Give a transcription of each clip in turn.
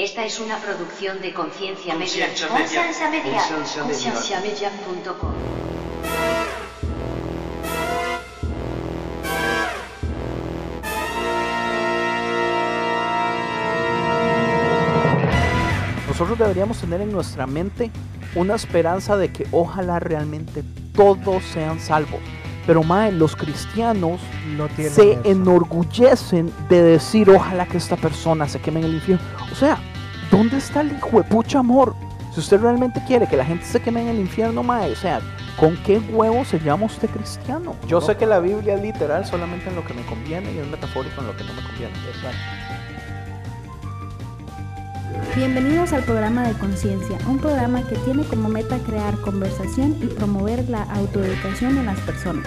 Esta es una producción de Conciencia Media. Conciencia Media. Conciencia Media. Conciencia Media. Concienciamedia.com. Nosotros deberíamos tener en nuestra mente una esperanza de que ojalá realmente todos sean salvos. Pero mae, los cristianos No se eso. enorgullecen de decir ojalá que esta persona se queme en el infierno. O sea, ¿dónde está el hijo de pucha amor? Si usted realmente quiere que la gente se queme en el infierno, mae, o sea, ¿con qué huevo se llama usted cristiano? Yo sé que la Biblia es literal solamente en lo que me conviene y es metafórico en lo que no me conviene. Bienvenidos al programa de Conciencia, un programa que tiene como meta crear conversación y promover la autoeducación en las personas,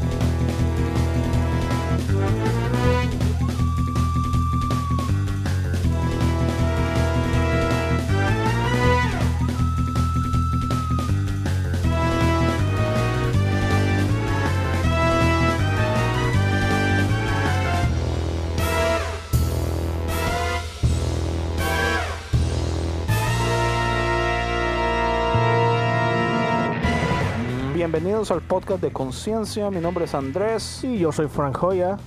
Bienvenidos al podcast de Conciencia. Mi nombre es Andrés Y yo soy Frank Joya.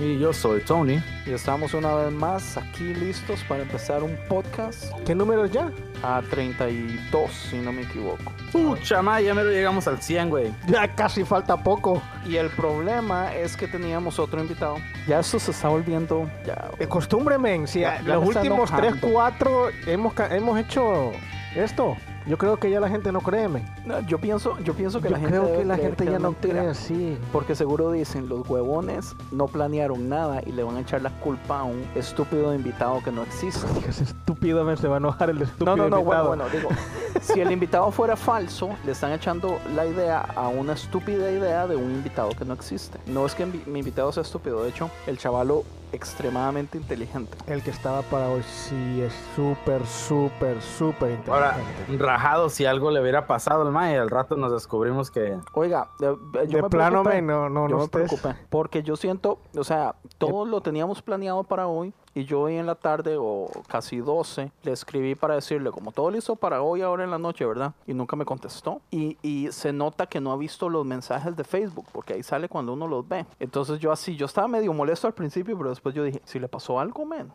Y yo soy Tony. y estamos una vez más aquí listos para empezar un podcast ¿Qué números ya? a 32, si no me equivoco. Pucha, ma, ya me lo llegamos al 100, güey. Ya casi falta poco. Y el problema es que teníamos otro invitado. Ya esto se está volviendo ya. De costumbre, men. Si Ya- ya los últimos 3, enojando. 4 hemos, hemos hecho esto. Yo creo que ya la gente no cree, men. No, Yo pienso, yo pienso que Yo la gente creo debe que la creer gente que ya no mentira. cree así. Porque seguro dicen, los huevones no planearon nada y le van a echar la culpa a un estúpido invitado que no existe. Dios, estúpido, men. Se va a enojar el estúpido No, no, no, bueno, invitado. bueno, digo, si el invitado fuera falso, le están echando la idea a una estúpida idea de un invitado que no existe. No es que mi mi invitado sea estúpido, de hecho, el chavalo extremadamente inteligente. El que estaba para hoy sí es súper, súper, súper Ahora, inteligente. Rajado si algo le hubiera pasado al ma y al rato nos descubrimos que... Oiga, de, yo De me plano, preocupé. men, no, no, yo no me preocupé, porque yo siento, o sea, todo lo teníamos planeado para hoy y yo hoy en la tarde o casi 12 le escribí para decirle como todo listo para hoy ahora en la noche, ¿verdad? Y nunca me contestó. Y, y se nota que no ha visto los mensajes de Facebook porque ahí sale cuando uno los ve. Entonces yo así, yo estaba medio molesto al principio, pero después yo dije, si le pasó algo, men.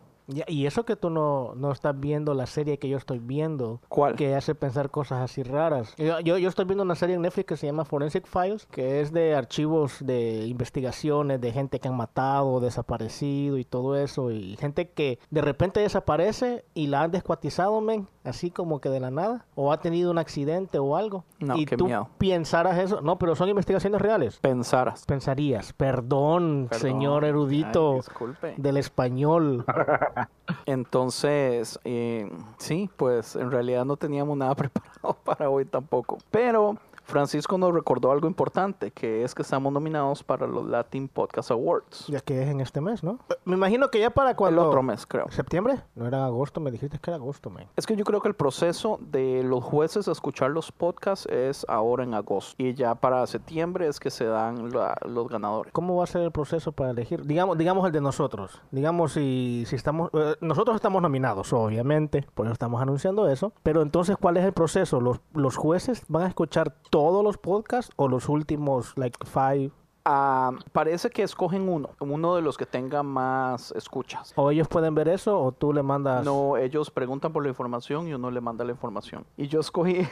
Y eso que tú no, no estás viendo la serie que yo estoy viendo, ¿Cuál? que hace pensar cosas así raras. Yo, yo, yo estoy viendo una serie en Netflix que se llama Forensic Files, que es de archivos de investigaciones de gente que han matado, desaparecido y todo eso, y gente que de repente desaparece y la han descuartizado, men, así como que de la nada, o ha tenido un accidente o algo. No, y qué tú miedo. pensaras eso, no, pero son investigaciones reales. Pensaras. Pensarías, perdón, Perdón. señor erudito Ay, del español. Entonces, eh, sí, pues en realidad no teníamos nada preparado para hoy tampoco. Pero Francisco nos recordó algo importante, que es que estamos nominados para los Latin Podcast Awards. Ya que es en este mes, ¿no? Me imagino que ya para El cuando... otro mes, creo. ¿Septiembre? No era agosto, me dijiste que era agosto, man. Es que yo creo que el proceso de los jueces a escuchar los podcasts es ahora en agosto. Y ya para septiembre es que se dan la- los ganadores. ¿Cómo va a ser el proceso para elegir? Digamos, digamos el de nosotros. Digamos si, si estamos... eh, nosotros estamos nominados, obviamente. Por eso estamos anunciando eso. Pero entonces, ¿cuál es el proceso? ¿Los, los jueces van a escuchar todos los podcasts o los últimos, like, five? Ah, parece que escogen uno, uno de los que tenga más escuchas. ¿O ellos pueden ver eso o tú le mandas... No, ellos preguntan por la información y uno le manda la información. Y yo escogí,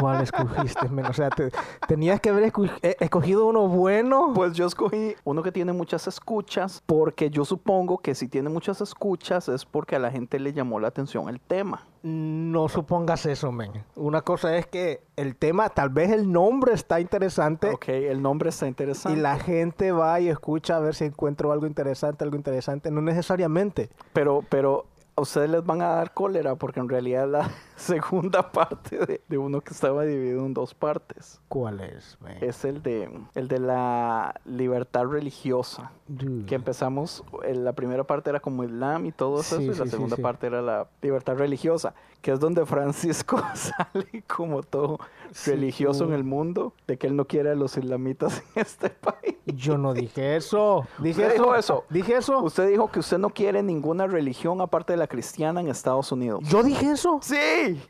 ¿Cuál escogiste, men? O sea, te- tenías que haber eh, escogido uno bueno. Pues yo escogí uno que tiene muchas escuchas, porque yo supongo que si tiene muchas escuchas es porque a la gente le llamó la atención el tema. No supongas eso, men. Una cosa es que el tema, tal vez el nombre está interesante Ok, el nombre está y interesante. la gente va y escucha a ver si encuentro algo interesante, algo interesante. No necesariamente. Pero, pero a ustedes les van a dar cólera porque en realidad la segunda parte de, de uno que estaba dividido en dos partes ¿Cuál es, es el de, el de la libertad religiosa. Dude. Que empezamos, la primera parte era como Islam y todo eso, Sí, y la sí, segunda sí. parte era la libertad religiosa, que es donde Francisco sale como todo religioso en tú. el mundo, de que él no quiere a los islamitas en este país. Yo no dije eso. Dije ¿Usted eso. dijo eso? Dije eso. Usted dijo que usted no quiere ninguna religión aparte de la cristiana en Estados Unidos. Yo dije eso. Sí.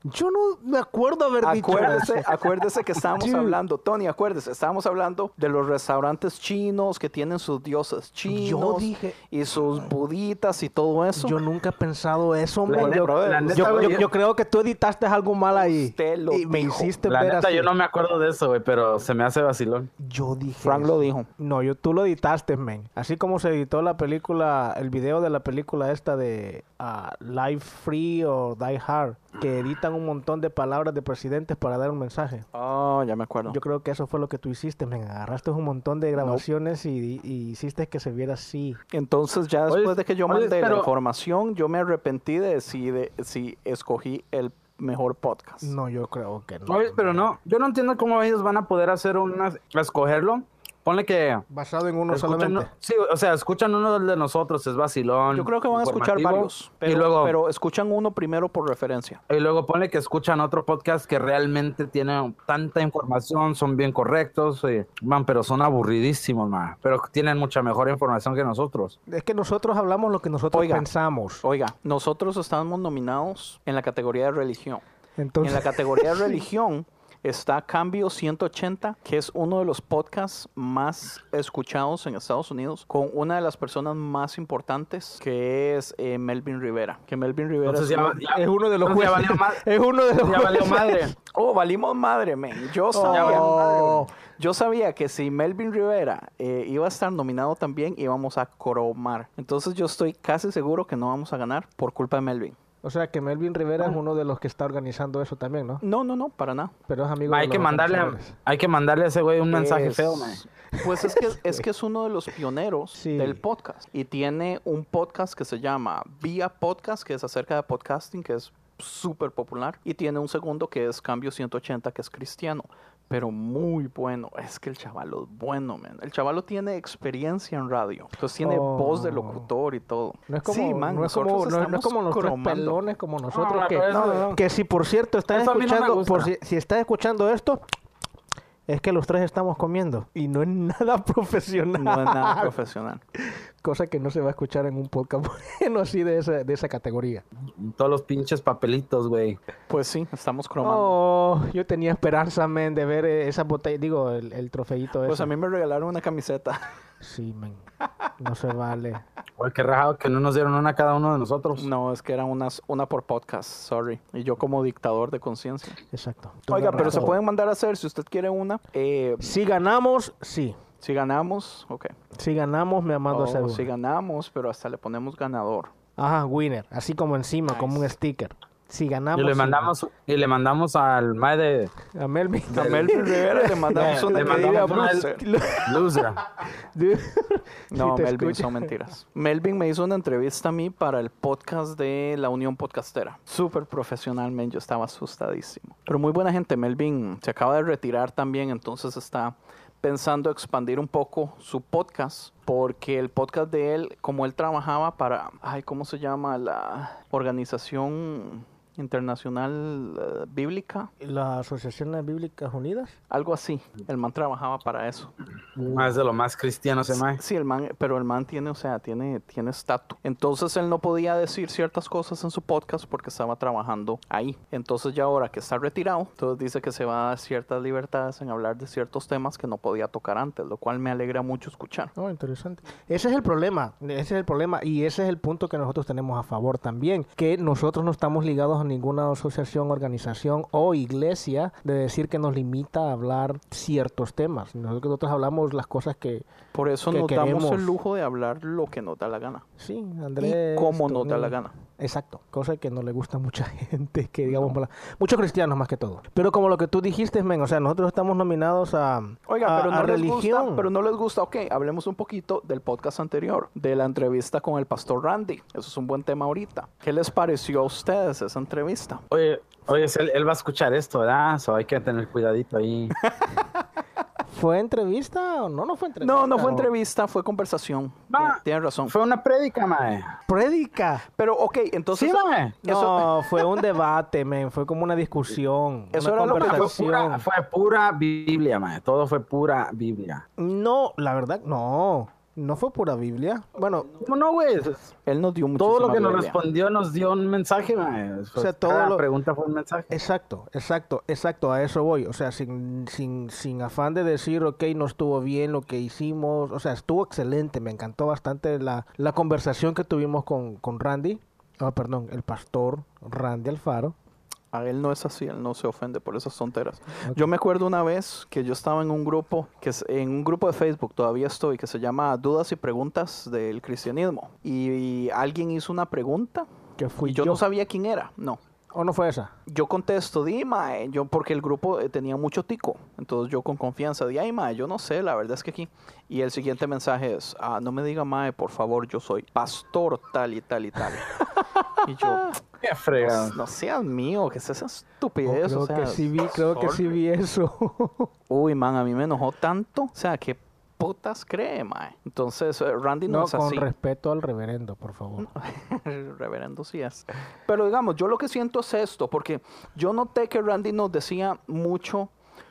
Yo no me acuerdo haber dicho Acuérdese, eso. acuérdese que estábamos Dude. hablando, Tony, acuérdese, estábamos hablando de los restaurantes chinos que tienen sus dioses chinos dije- y sus buditas y todo eso. Yo nunca he pensado eso, La man. Yo, brother, la neta, yo- güey, yo- yo creo que tú editaste algo mal ahí. Usted lo y me dijo. hiciste La ver neta, así. yo no me acuerdo de eso, güey, pero se me hace vacilón. Yo dije Frank eso. lo dijo. No, yo, tú lo editaste, men. Así como se editó la película, el video de la película esta de ah, Life Free o Die Hard, que editan un montón de palabras de presidentes para dar un mensaje. Oh, ya me acuerdo. Yo creo que eso fue lo que tú hiciste, men. Agarraste un montón de grabaciones y, y hiciste que se viera así. Entonces ya Oye, después de que yo oye, mandé la información, yo me arrepentí de si, de si escogí el mejor podcast. No, yo creo que no. Oye, pero no, yo no entiendo cómo ellos van a poder hacer una, escogerlo. Ponle que Basado en uno solamente. sí, o sea, escuchan uno de nosotros, es vacilón. Yo creo que van a escuchar varios, pero, y luego, pero escuchan uno primero por referencia. y luego ponle que escuchan otro podcast que realmente tiene tanta información, son bien correctos, y, man, pero son aburridísimos, man. Pero tienen mucha mejor información que nosotros. Es que nosotros hablamos lo que nosotros Oiga. pensamos. Oiga, nosotros estamos nominados en la categoría de religión. Entonces, En la categoría de religión está Cambio 180, que es uno de los podcasts más escuchados en Estados Unidos, con una de las personas más importantes, que es eh, Melvin Rivera. Que Melvin Rivera Entonces es ya, uno- ya- es uno de los jueces. valió es uno de los ya valió madre. Oh, valimos madre, men. Yo sabía, Oh. yo sabía que si Melvin Rivera eh, iba a estar nominado también, íbamos a cromar. Entonces yo estoy casi seguro que no vamos a ganar por culpa de Melvin. O sea que Melvin Rivera es uno de los que está organizando eso también, ¿no? No, no, no, para nada. Pero es amigo Hay de que mandarle, a- hay que mandarle a ese güey un mensaje feo, man. Pues es que, es que es uno de los pioneros Sí. del podcast. Y tiene un podcast que se llama Vía Podcast, que es acerca de podcasting, que es súper popular. Y tiene un segundo que es Cambio 180, que es cristiano. Pero muy bueno. Es que el chavalo es bueno, man. El chavalo tiene experiencia en radio. Entonces tiene Oh. voz de locutor y todo. No es como, sí, man, no es nosotros como, no no es como cromando. pelones como nosotros No, que, no, no. que si por cierto estás Eso escuchando, por si, si estás escuchando esto, es que los tres estamos comiendo y no es nada profesional. No es nada profesional. Cosa que no se va a escuchar en un podcast bueno así de esa, de esa categoría. Todos los pinches papelitos, güey. Pues sí, estamos cromando. Oh, yo tenía esperanza, men, de ver eh, esa botella, digo, el, el trofeito Pues ese. a mí me regalaron una camiseta. Sí, men, no se vale. Oye, qué rajado que no nos dieron una a cada uno de nosotros. No, es que era unas, una por podcast, sorry. Y yo como dictador de conciencia. Exacto. Tú Oiga, pero se pueden mandar a hacer si usted quiere una. Eh, Si ganamos, sí. Si ganamos, ok. Si ganamos, me mando a hacer O una. si ganamos, pero hasta le ponemos ganador. Ajá, winner. Así como encima, como un sticker. Si ganamos. Y le sí. mandamos, y le mandamos al mae de A Melvin. A Melvin Rivera le mandamos Le- una le mandamos una- Bruce. Loser. Dude, No, Melvin, escucha- son mentiras. Melvin me hizo una entrevista a mí para el podcast de la Unión Podcastera. Súper profesional, men. Yo estaba asustadísimo. Pero muy buena gente. Melvin se acaba de retirar también, entonces está pensando expandir un poco su podcast. Porque el podcast de él, como él trabajaba para, ay, ¿cómo se llama? La Organización Internacional eh, Bíblica. ¿La Asociación Bíblicas Unidas? Algo así. El man trabajaba para eso. Más de lo más cristiano ese mae. Sí, el man, pero el man tiene, o sea, tiene, tiene estatus. Entonces él no podía decir ciertas cosas en su podcast porque estaba trabajando ahí. Entonces ya ahora que está retirado, entonces dice que se va a dar ciertas libertades en hablar de ciertos temas que no podía tocar antes, lo cual me alegra mucho escuchar. Oh, interesante. Ese es el problema, ese es el problema y ese es el punto que nosotros tenemos a favor también, que nosotros no estamos ligados a ninguna asociación, organización o iglesia de decir que nos limita a hablar ciertos temas. Nosotros, hablamos las cosas que, Por eso que nos damos queremos. el lujo de hablar lo que nos da la gana. sí, Andrés. y cómo nos da la gana. Exacto, cosa que no le gusta a mucha gente, que digamos, para- muchos cristianos más que todo. Pero como lo que tú dijiste, men, o sea, nosotros estamos nominados a, Oiga, a- pero a no les religión. gusta, pero no les gusta. Ok, hablemos un poquito del podcast anterior, de la entrevista con el pastor Randy. Eso es un buen tema ahorita. ¿Qué les pareció a ustedes esa entrevista? Oye, oye, él, él va a escuchar esto, ¿verdad? So, hay que tener cuidadito ahí. ¿Fue entrevista o no? No fue entrevista. No, no fue ¿O entrevista, fue conversación. Va. Tienes razón. Fue una prédica, mae. Prédica. Pero, ok, entonces. Sí, mae. Eso- No, fue un debate, men. Fue como una discusión. Eso una era lo que- Fue conversación. pura, fue pura Biblia, mae. Todo fue pura Biblia. No, la verdad, no. No fue pura Biblia. Bueno, ¿Cómo no, güey? Él nos dio Todo lo que nos respondió nos dio un mensaje, mae. O sea, todo Cada lo- pregunta fue un mensaje. exacto, exacto, exacto. A eso voy. O sea, sin, sin, sin afán de decir, ok, no estuvo bien lo que hicimos. O sea, estuvo excelente. Me encantó bastante la, la conversación que tuvimos con, con Randy. Ah, perdón, el pastor Randy Alfaro. A él no es así, él no se ofende por esas tonteras. Yo me acuerdo una vez que yo estaba en un grupo, que es, en un grupo de Facebook, todavía estoy, que se llama Dudas y Preguntas del Cristianismo. Y, y alguien hizo una pregunta Que fui y yo, yo. no sabía quién era, no. ¿O no fue esa? Yo contesto, di, mae, yo, porque el grupo eh, tenía mucho tico. Entonces yo con confianza, di, ay, mae, yo no sé, la verdad es que aquí. Y el siguiente mensaje es, ah, no me diga, mae, por favor, yo soy pastor tal y tal y tal. y yo, Qué fregado. no, no seas mío, que es esa Oh, estupidez. creo o sea, que sí vi, creo que sí vi eso. Uy, man, a mí me enojó tanto. O sea, ¿qué putas cree, mae? Entonces, eh, Randy no, no, es con respeto al reverendo, por favor. El reverendo sí es. Pero digamos, yo lo que siento es esto, porque yo noté que Randy nos decía mucho,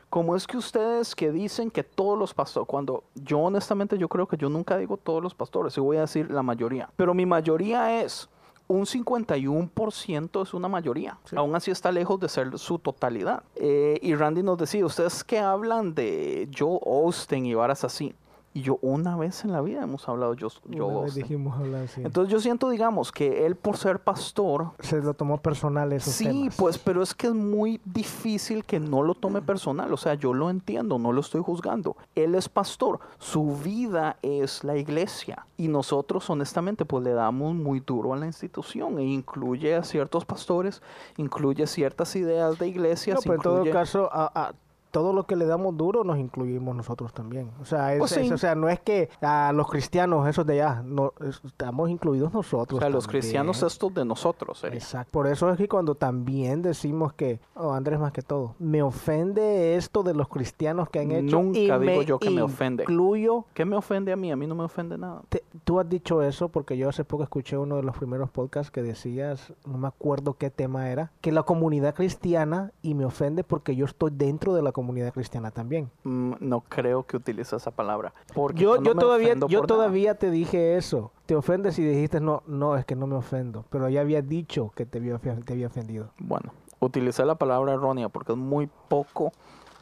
como es que ustedes que dicen que todos los pastores, cuando yo honestamente yo creo que yo nunca digo todos los pastores, y voy a decir la mayoría, pero mi mayoría es un 51% es una mayoría. Aún así está lejos de ser su totalidad. Eh, y Randy nos decía, ustedes que hablan de Joe Austin y varas así. Y yo una vez en la vida hemos hablado Joe, Joe Una vez Austin. dijimos hablar. Entonces yo siento, digamos, que él por ser pastor, Se lo tomó personal esos sí, temas. pues, pero es que es muy difícil que no lo tome personal. O sea, yo lo entiendo, no lo estoy juzgando. Él es pastor, su vida es la iglesia. Y nosotros, honestamente, pues le damos muy duro a la institución. E incluye a ciertos pastores, incluye ciertas ideas de iglesias. No, pero en todo incluye- caso, a, a todo lo que le damos duro nos incluimos nosotros también. O sea, es- Pues es- o sea no es que a los cristianos, esos de allá, no, es- estamos incluidos nosotros. o sea, los cristianos estos de nosotros. sería. Exacto. Por eso es que cuando también decimos que, oh, Andrés más que todo, me ofende esto de los cristianos que han hecho. Nunca y digo yo que me ofende. Incluyo ¿Qué me ofende a mí? A mí no me ofende nada. Te- tú has dicho eso porque yo hace poco escuché uno de los primeros podcasts que decías, no me acuerdo qué tema era, que la comunidad cristiana y me ofende porque yo estoy dentro de la comunidad cristiana también. Mm, no creo que utilice esa palabra. Porque Yo, no yo me todavía, ofendo yo por nada. todavía te dije eso. Te ofendes y dijiste no, no es que no me ofendo, pero ya había dicho que te había, ofe- te había ofendido. Bueno, utilicé la palabra errónea porque es muy poco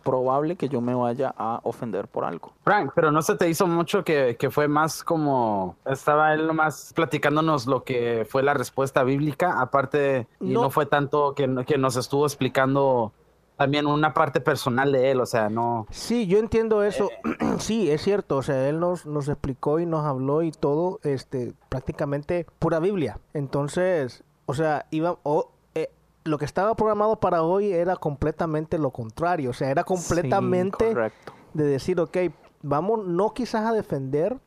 probable que yo me vaya a ofender por algo. Frank, pero no se te hizo mucho que, que fue más como estaba él nomás platicándonos lo que fue la respuesta bíblica, aparte, y No. no, fue tanto que, que nos estuvo explicando también una parte personal de él, o sea, no. Sí, yo entiendo eso. sí, es cierto. O sea, él nos, nos explicó y nos habló y todo, este, prácticamente pura Biblia. Entonces, o sea, iba, o, eh, lo que estaba programado para hoy era completamente lo contrario. O sea, era completamente Sí, de decir, ok, vamos, no quizás a defender,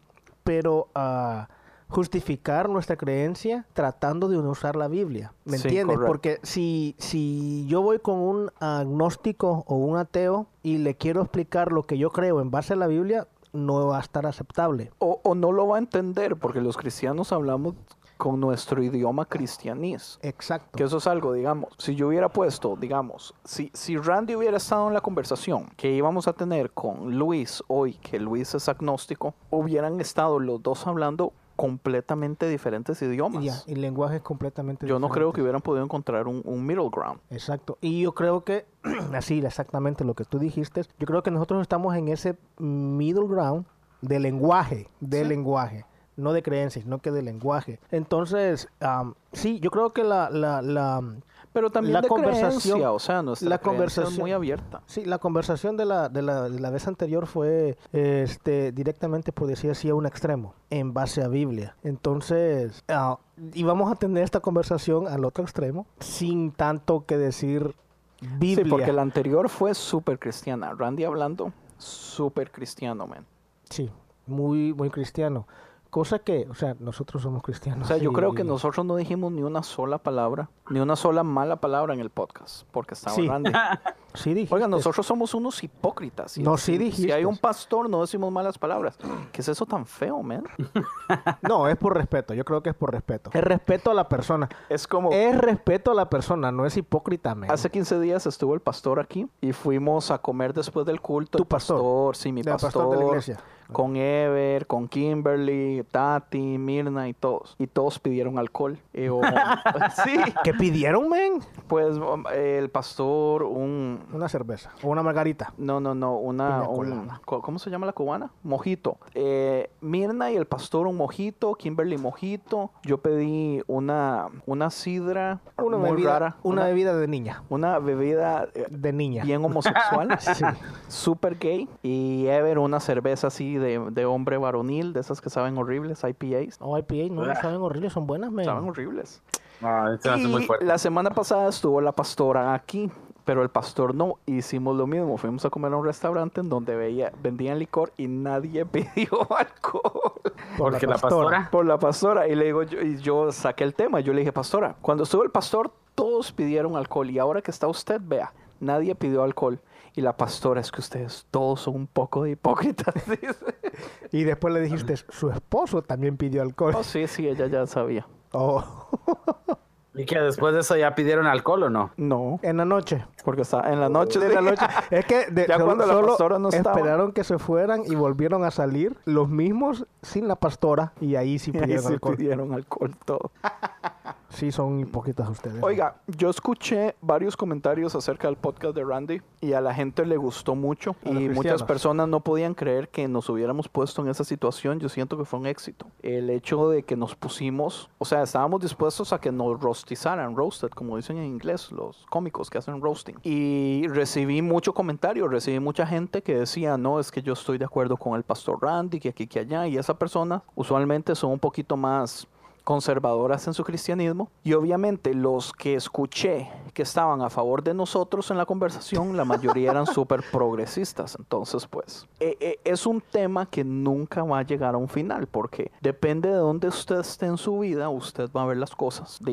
pero a justificar nuestra creencia tratando de usar la Biblia. ¿Me Sí, entiendes? correcto. Porque si, si yo voy con un agnóstico o un ateo y le quiero explicar lo que yo creo en base a la Biblia, no va a estar aceptable. O, o no lo va a entender porque los cristianos hablamos con nuestro idioma cristianís. Exacto. Que eso es algo, digamos, si yo hubiera puesto, digamos, si, si Randy hubiera estado en la conversación que íbamos a tener con Luis hoy, que Luis es agnóstico, hubieran estado los dos hablando completamente diferentes idiomas. Ya, y lenguaje es completamente Yo no creo que hubieran podido encontrar un, un middle ground. Exacto. Y yo creo que, así exactamente lo que tú dijiste, yo creo que nosotros estamos en ese middle ground de lenguaje, de Sí. lenguaje, no de creencias, sino que de lenguaje. Entonces, am, sí, yo creo que la, la, la, Pero también La de conversación- creencia, o sea, nuestra la creencia es conversación- muy abierta. Sí, la conversación de la, de la, de la vez anterior fue este, directamente, por decir así, a un extremo, en base a Biblia. Entonces, ah, íbamos a tener esta conversación al otro extremo, sin tanto que decir Biblia. Sí, porque la anterior fue súper cristiana. Randy hablando, súper cristiano, man. Sí, muy, muy cristiano. Cosa que, o sea, nosotros somos cristianos. O sea, yo y- creo que nosotros no dijimos ni una sola palabra, ni una sola mala palabra en el podcast, porque estaba Sí. Sí dijiste. Oigan, nosotros somos unos hipócritas. No, sí si- Si dijiste. hay un pastor, no decimos malas palabras. ¿Qué es eso tan feo, man? No, es por respeto. Yo creo que es por respeto. Es respeto a la persona. Es como... Es respeto a la persona, no es hipócrita, man. Hace 15 días estuvo el pastor aquí y fuimos a comer después del culto. ¿Tu el pastor? sí, mi El pastor. pastor de la iglesia. Con Ever, con Kimberly, Tati, Mirna y todos. Y todos pidieron alcohol. Sí, ¿Qué pidieron, men? pues um, el pastor, un... Una cerveza o una margarita. No, no, no, una... Piña un- colada. co- ¿Cómo se llama la cubana? Mojito. Eh, Mirna y el pastor un mojito, Kimberly mojito. Yo pedí una, una sidra Una muy bebida, rara. una, una, bebida de niña. una bebida eh, De niña. bien homosexual. Sí. Super gay. Y Ever una cerveza así de, de hombre varonil, de esas que saben horribles, IPAs. O IPA, no, no saben horribles, son buenas, men. Saben horribles. Ah, muy Y fuerte. la semana pasada estuvo la pastora aquí, pero el pastor no. Hicimos lo mismo. Fuimos a comer a un restaurante en donde veía, vendían licor y nadie pidió alcohol. Por Porque la pastora. Por la pastora. Y le digo, yo, y yo saqué el tema. Yo le dije, pastora, cuando estuvo el pastor, todos pidieron alcohol. Y ahora que está usted, vea, nadie pidió alcohol. Y la pastora, es que ustedes todos son un poco de hipócritas. dice. Y después le dijiste, su esposo también pidió alcohol. Oh, sí, sí, ella ya sabía. Oh. ¿Y que después de eso ya pidieron alcohol o no? No, En la noche. porque está en la noche. De la noche. Es que de- Ya solo- cuando la pastora no estaba. esperaron que se fueran y volvieron a salir los mismos sin la pastora y ahí sí Y ahí pidieron sí alcohol. pidieron alcohol todo. Sí, son hipócritas ustedes. Oiga, yo escuché varios comentarios acerca del podcast de Randy y a la gente le gustó mucho A y muchas personas no podían creer que nos hubiéramos puesto en esa situación. Yo siento que fue un éxito. El hecho de que nos pusimos, o sea, estábamos dispuestos a que nos rostizaran, roasted, como dicen en inglés, los cómicos que hacen roasting. Y recibí mucho comentario, recibí mucha gente que decía, no, es que yo estoy de acuerdo con el pastor Randy, que aquí, que allá. Y esa persona usualmente son un poquito más conservadoras en su cristianismo y obviamente los que escuché que estaban a favor de nosotros en la conversación, la mayoría eran súper progresistas. Entonces, pues, eh, eh, es un tema que nunca va a llegar a un final porque depende de dónde usted esté en su vida, usted va a ver las cosas de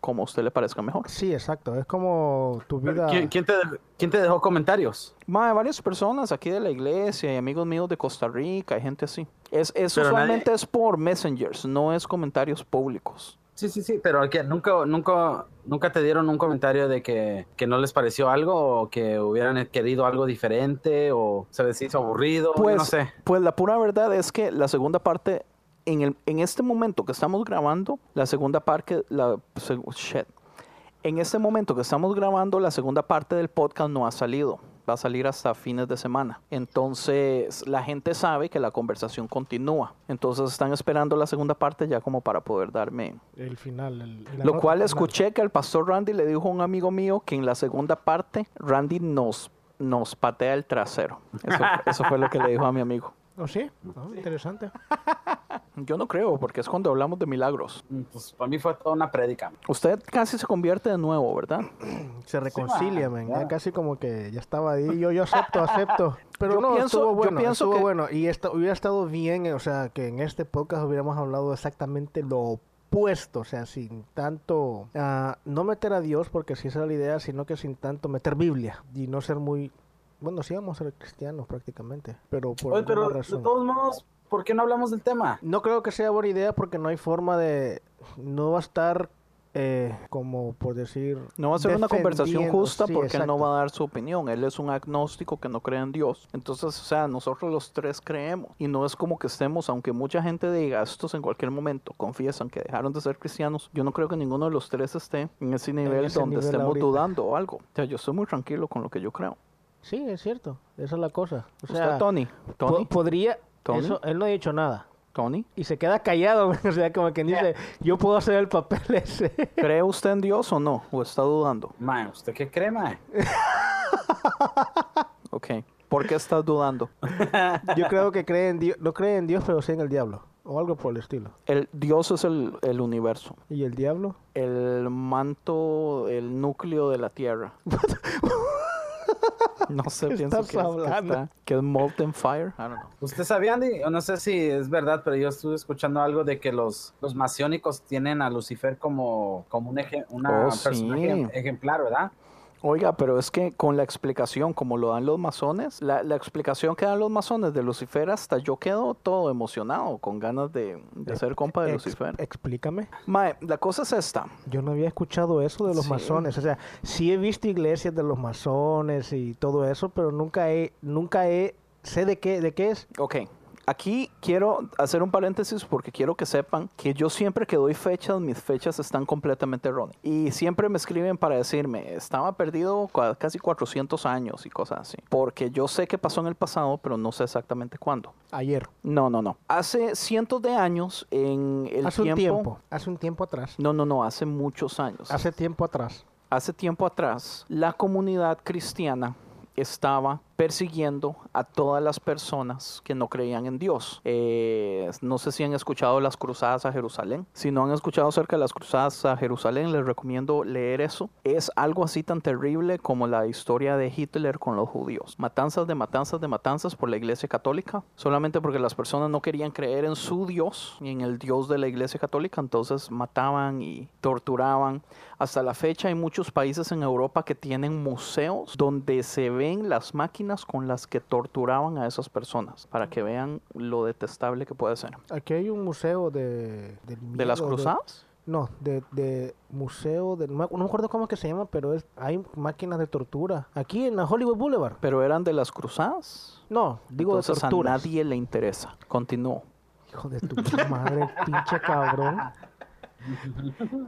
como a usted le parezca mejor. Sí, exacto. Es como tu vida. ¿Quién, quién te, quién te dejó comentarios? Mae, varias personas aquí de la iglesia y amigos míos de Costa Rica, hay gente así. Es, es usualmente nadie- es por messengers, no es comentarios públicos. Sí, sí, sí, pero que nunca, nunca, nunca te dieron un comentario de que, que no les pareció algo o que hubieran querido algo diferente o se les hizo aburrido, Pues, no sé. pues la pura verdad es que la segunda parte, en, el, en este momento que estamos grabando, la segunda parte, la, shit. en este momento que estamos grabando, la segunda parte del podcast no ha salido. Va a salir hasta fines de semana. Entonces, la gente sabe que la conversación continúa. Entonces, están esperando la segunda parte ya como para poder darme. El final. el- Lo cual final. escuché que el pastor Randy le dijo a un amigo mío que en la segunda parte, Randy nos, nos patea el trasero. Eso, eso fue lo que le dijo a mi amigo. ¿Oh, sí? Oh, interesante. Yo no creo, porque es cuando hablamos de milagros. Mm, Pues para mí fue toda una prédica. Usted casi se convierte de nuevo, ¿verdad? Se reconcilia, va, man. ya. Ya casi como que ya estaba ahí. Yo, yo acepto, acepto. Pero Yo no, pienso- estuvo yo bueno. pienso estuvo que- bueno. Y hubiera estado bien, o sea, que en este podcast hubiéramos hablado exactamente lo opuesto. O sea, sin tanto. ah, no meter a Dios, porque si esa era la idea, sino que sin tanto meter Biblia. Y no ser muy. Bueno, sí vamos a ser cristianos prácticamente. Pero por Oye, pero de todos modos, ¿por qué no hablamos del tema? No creo que sea buena idea porque no hay forma de... No va a estar eh, como por decir... No va a ser una conversación justa sí, porque él no exacto. va a dar su opinión. Él es un agnóstico que no cree en Dios. Entonces, o sea, nosotros los tres creemos. Y no es como que estemos, aunque mucha gente diga, estos en cualquier momento confiesan que dejaron de ser cristianos. Yo no creo que ninguno de los tres esté en ese nivel ese donde nivel estemos ahorita. dudando o algo. O sea, yo estoy muy tranquilo con lo que yo creo. Sí, es cierto. Esa es la cosa. O ¿Usted, sea, Tony? po- ¿Tony? podría... ¿Tony? Eso, él no ha dicho nada. Tony, Y se queda callado, o sea, como quien dice, yo puedo hacer el papel ese. ¿cree usted en Dios o no? ¿O está dudando? Mae, ¿usted qué cree, mae? Ok. ¿Por qué estás dudando? Yo creo que cree en Dios, no cree en Dios, pero sí en el diablo. O algo por el estilo. El Dios es el, el universo. ¿Y el diablo? El manto, el núcleo de la tierra. No sé, ¿Qué pienso estás que es, que, hablando? está- que es molten fire. I don't know. ¿Usted sabía, Andy? No sé si es verdad, pero yo estuve escuchando algo de que los, los masiónicos tienen a Lucifer como, como un eje- una Oh, sí. personaje ejemplar, ¿verdad? Oiga, pero es que con la explicación, como lo dan los masones, la, la explicación que dan los masones de Lucifer, hasta yo quedo todo emocionado, con ganas de, de ser compa de Ex- Lucifer. Explícame. Mae, la cosa es esta. Yo no había escuchado eso de los Sí. masones. O sea, sí he visto iglesias de los masones y todo eso, pero nunca he, nunca he, sé de qué, de qué es. Ok, aquí quiero hacer un paréntesis porque quiero que sepan que yo siempre que doy fechas, mis fechas están completamente erróneas. Y siempre me escriben para decirme, estaba perdido casi 400 años y cosas así. Porque yo sé que pasó en el pasado, pero no sé exactamente cuándo. Ayer. No, no, no. Hace cientos de años en el hace un tiempo. Hace un tiempo atrás. No, no, no, hace muchos años. Hace tiempo atrás. Hace tiempo atrás, la comunidad cristiana estaba persiguiendo a todas las personas que no creían en Dios. Eh, no sé si han escuchado las cruzadas a Jerusalén. Si no han escuchado acerca de las cruzadas a Jerusalén, les recomiendo leer eso. Es algo así tan terrible como la historia de Hitler con los judíos. Matanzas de matanzas de matanzas por la iglesia católica, solamente porque las personas no querían creer en su Dios y en el Dios de la iglesia católica, entonces mataban y torturaban. Hasta la fecha hay muchos países en Europa que tienen museos donde se ven las máquinas con las que torturaban a esas personas para que vean lo detestable que puede ser. Aquí hay un museo de... ¿De las cruzadas? no, de, de museo de... No me acuerdo cómo es que se llama, pero es hay máquinas de tortura. Aquí en la Hollywood Boulevard. ¿Pero eran de las cruzadas? No, digo Entonces de torturas. a nadie le interesa. Continúo. Hijo de tu madre, pinche cabrón.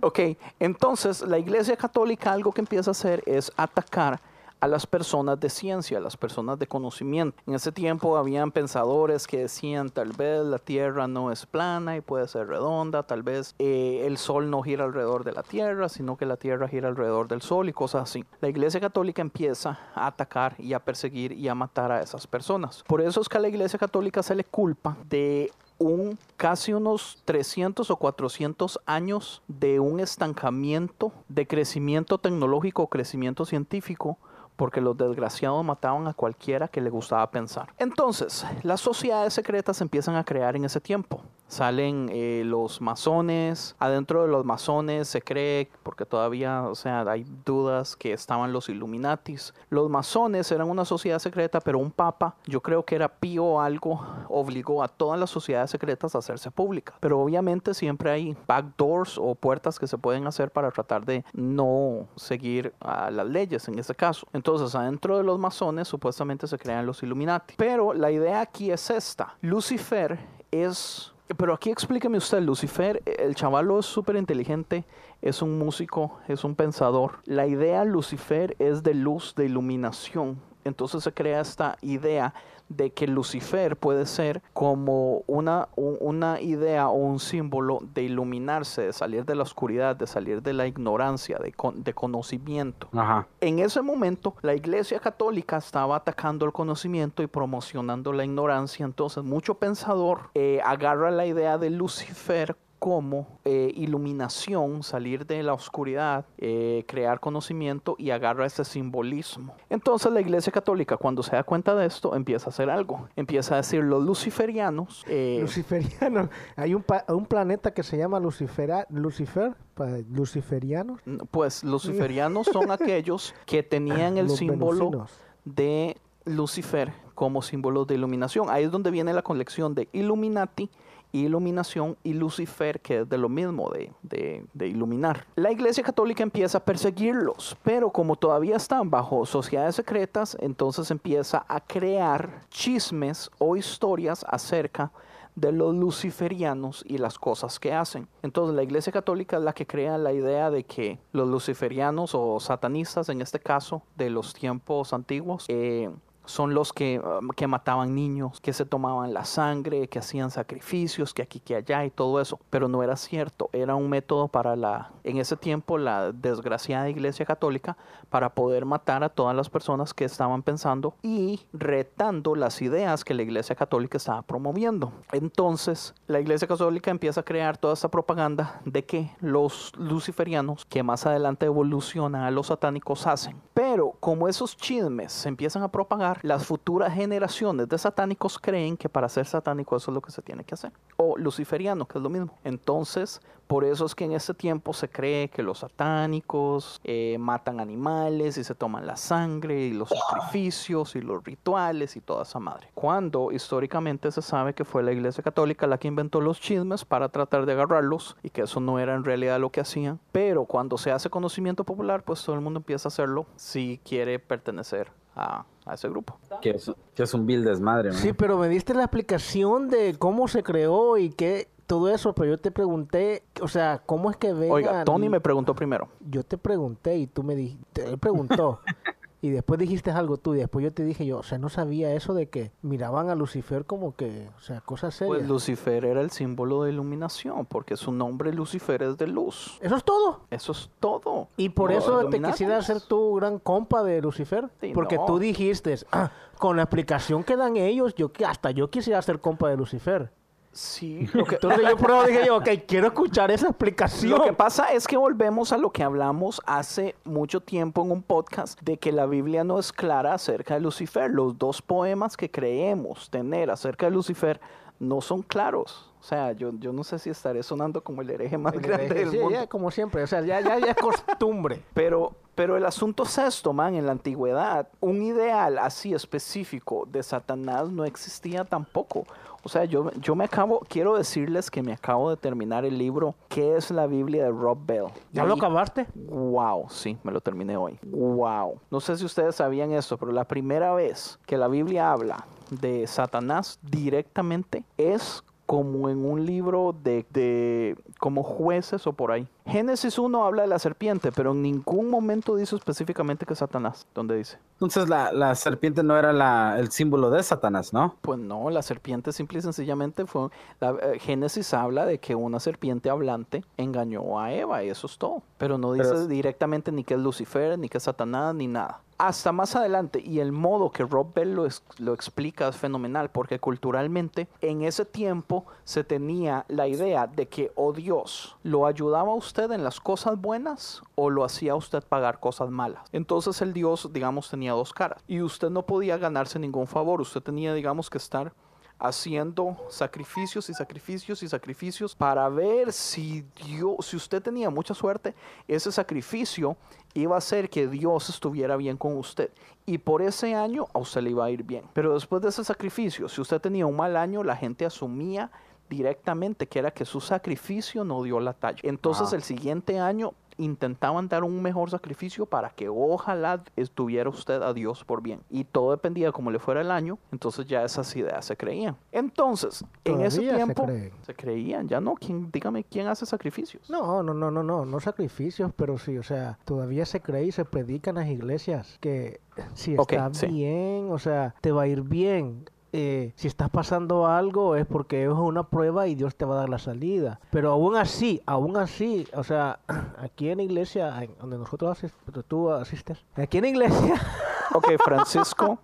Ok, entonces la Iglesia Católica algo que empieza a hacer es atacar a las personas de ciencia, a las personas de conocimiento. En ese tiempo habían pensadores que decían tal vez la Tierra no es plana y puede ser redonda, tal vez eh, el Sol no gira alrededor de la Tierra, sino que la Tierra gira alrededor del Sol y cosas así. La Iglesia Católica empieza a atacar y a perseguir y a matar a esas personas. Por eso es que a la Iglesia Católica se le culpa de un casi unos 300 o 400 años de un estancamiento de crecimiento tecnológico, crecimiento científico, porque los desgraciados mataban a cualquiera que le gustaba pensar. Entonces, las sociedades secretas se empiezan a crear en ese tiempo. Salen eh, los masones, adentro de los masones se cree, porque todavía, o sea, hay dudas que estaban los Illuminatis. Los masones eran una sociedad secreta, pero un papa, yo creo que era Pío algo, obligó a todas las sociedades secretas a hacerse públicas. Pero obviamente siempre hay backdoors o puertas que se pueden hacer para tratar de no seguir a las leyes en ese caso. Entonces, adentro de los masones supuestamente se crean los Illuminati. Pero la idea aquí es esta. Lucifer es... Pero aquí explíqueme usted, Lucifer, el chavalo es súper inteligente, es un músico, es un pensador. La idea Lucifer es de luz, de iluminación. Entonces se crea esta idea de que Lucifer puede ser como una, un- una idea o un símbolo de iluminarse, de salir de la oscuridad, de salir de la ignorancia, de, con- de conocimiento. Ajá. En ese momento, la Iglesia Católica estaba atacando el conocimiento y promocionando la ignorancia. Entonces, mucho pensador eh, agarra la idea de Lucifer como eh, iluminación, salir de la oscuridad, eh, crear conocimiento y agarra ese simbolismo. Entonces la Iglesia Católica cuando se da cuenta de esto empieza a hacer algo. Empieza a decir los luciferianos. eh, Luciferiano. Hay un, pa- un planeta que se llama Lucifera, Lucifer, pa- luciferianos. pues luciferianos son aquellos que tenían el Los símbolo venusinos. de Lucifer como símbolo de iluminación. Ahí es donde viene la colección de Illuminati, iluminación y Lucifer, que es de lo mismo, de, de- iluminar. La Iglesia Católica empieza a perseguirlos, pero como todavía están bajo sociedades secretas, entonces empieza a crear chismes o historias acerca de los luciferianos y las cosas que hacen. Entonces la Iglesia Católica es la que crea la idea de que los luciferianos o satanistas, en este caso de los tiempos antiguos, eh, son los que, um, que mataban niños, que se tomaban la sangre, que hacían sacrificios, que aquí, que allá y todo eso. Pero no era cierto, era un método para la, en ese tiempo, la desgraciada Iglesia Católica para poder matar a todas las personas que estaban pensando y retando las ideas que la Iglesia Católica estaba promoviendo. Entonces, la Iglesia Católica empieza a crear toda esta propaganda de que los luciferianos, que más adelante evoluciona a los satánicos, hacen. Pero como esos chismes se empiezan a propagar, las futuras generaciones de satánicos creen que para ser satánico eso es lo que se tiene que hacer. O luciferiano, que es lo mismo. Entonces, por eso es que en ese tiempo se cree que los satánicos eh, matan animales y se toman la sangre y los sacrificios y los rituales y toda esa madre. Cuando históricamente se sabe que fue la Iglesia Católica la que inventó los chismes para tratar de agarrarlos y que eso no era en realidad lo que hacían. Pero cuando se hace conocimiento popular, pues todo el mundo empieza a hacerlo si quiere pertenecer a, a ese grupo. Que es, que es un vil desmadre, ¿no? Sí, pero me diste la explicación de cómo se creó y qué todo eso, pero yo te pregunté, o sea, ¿cómo es que vengan? Oiga, Tony me preguntó primero. Yo te pregunté y tú me dijiste, él preguntó. y después dijiste algo tú y después yo te dije yo, o sea, no sabía eso de que miraban a Lucifer como que, o sea, cosas serias. Pues Lucifer era el símbolo de iluminación, porque su nombre Lucifer es de luz. Eso es todo. Eso es todo. Y por Los eso te quisiera ser tu gran compa de Lucifer. Sí, porque no. tú dijiste, "Ah, con la explicación que dan ellos, yo hasta yo quisiera ser compa de Lucifer. Sí, Entonces yo por dije yo, ok, quiero escuchar esa explicación. Lo que pasa es que volvemos a lo que hablamos hace mucho tiempo en un podcast de que la Biblia no es clara acerca de Lucifer. Los dos poemas que creemos tener acerca de Lucifer no son claros. O sea, yo, yo no sé si estaré sonando como el hereje más grande del Sí, mundo. ya, como siempre, o sea, ya, ya, ya es costumbre. Pero, pero el asunto es esto, man, en la antigüedad, un ideal así específico de Satanás no existía tampoco. O sea, yo, yo me acabo, quiero decirles que me acabo de terminar el libro ¿Qué es la Biblia de Rob Bell? ¿Ya lo acabaste? Wow, sí, me lo terminé hoy. Wow. No sé si ustedes sabían esto, pero la primera vez que la Biblia habla de Satanás directamente es como en un libro de, de como jueces o por ahí. Génesis 1 habla de la serpiente, pero en ningún momento dice específicamente que es Satanás. ¿Dónde dice? Entonces la, la serpiente no era la, el símbolo de Satanás, ¿no? Pues no, la serpiente simple y sencillamente fue... La, eh, Génesis habla de que una serpiente hablante engañó a Eva y eso es todo. Pero no dice Pero- directamente ni que es Lucifer, ni que es Satanás, ni nada. Hasta más adelante, y el modo que Rob Bell lo, explica es fenomenal, porque culturalmente en ese tiempo se tenía la idea de que o Dios lo ayudaba a usted en las cosas buenas o lo hacía a usted pagar cosas malas. Entonces el Dios, digamos, tenía dos caras y usted no podía ganarse ningún favor, usted tenía, digamos, que estar haciendo sacrificios y sacrificios y sacrificios para ver si Dios, si usted tenía mucha suerte, ese sacrificio iba a hacer que Dios estuviera bien con usted. Y por ese año a usted le iba a ir bien. Pero después de ese sacrificio, si usted tenía un mal año, la gente asumía directamente que era que su sacrificio no dio la talla. Entonces Ah. el siguiente año intentaban dar un mejor sacrificio para que ojalá estuviera usted a Dios por bien. Y todo dependía de cómo le fuera el año, entonces ya esas ideas se creían. Entonces, en ese se tiempo creen. se creían, ya no, ¿quién, dígame quién hace sacrificios. No, no, no, no, no, no sacrificios, pero sí, o sea, todavía se cree y se predica en las iglesias que si está sí. bien, o sea, te va a ir bien. Eh, si estás pasando algo es porque es una prueba y Dios te va a dar la salida. Pero aún así, aún así, o sea, aquí en la iglesia, donde nosotros asistimos, tú asistes, aquí en la iglesia, Ok, Francisco,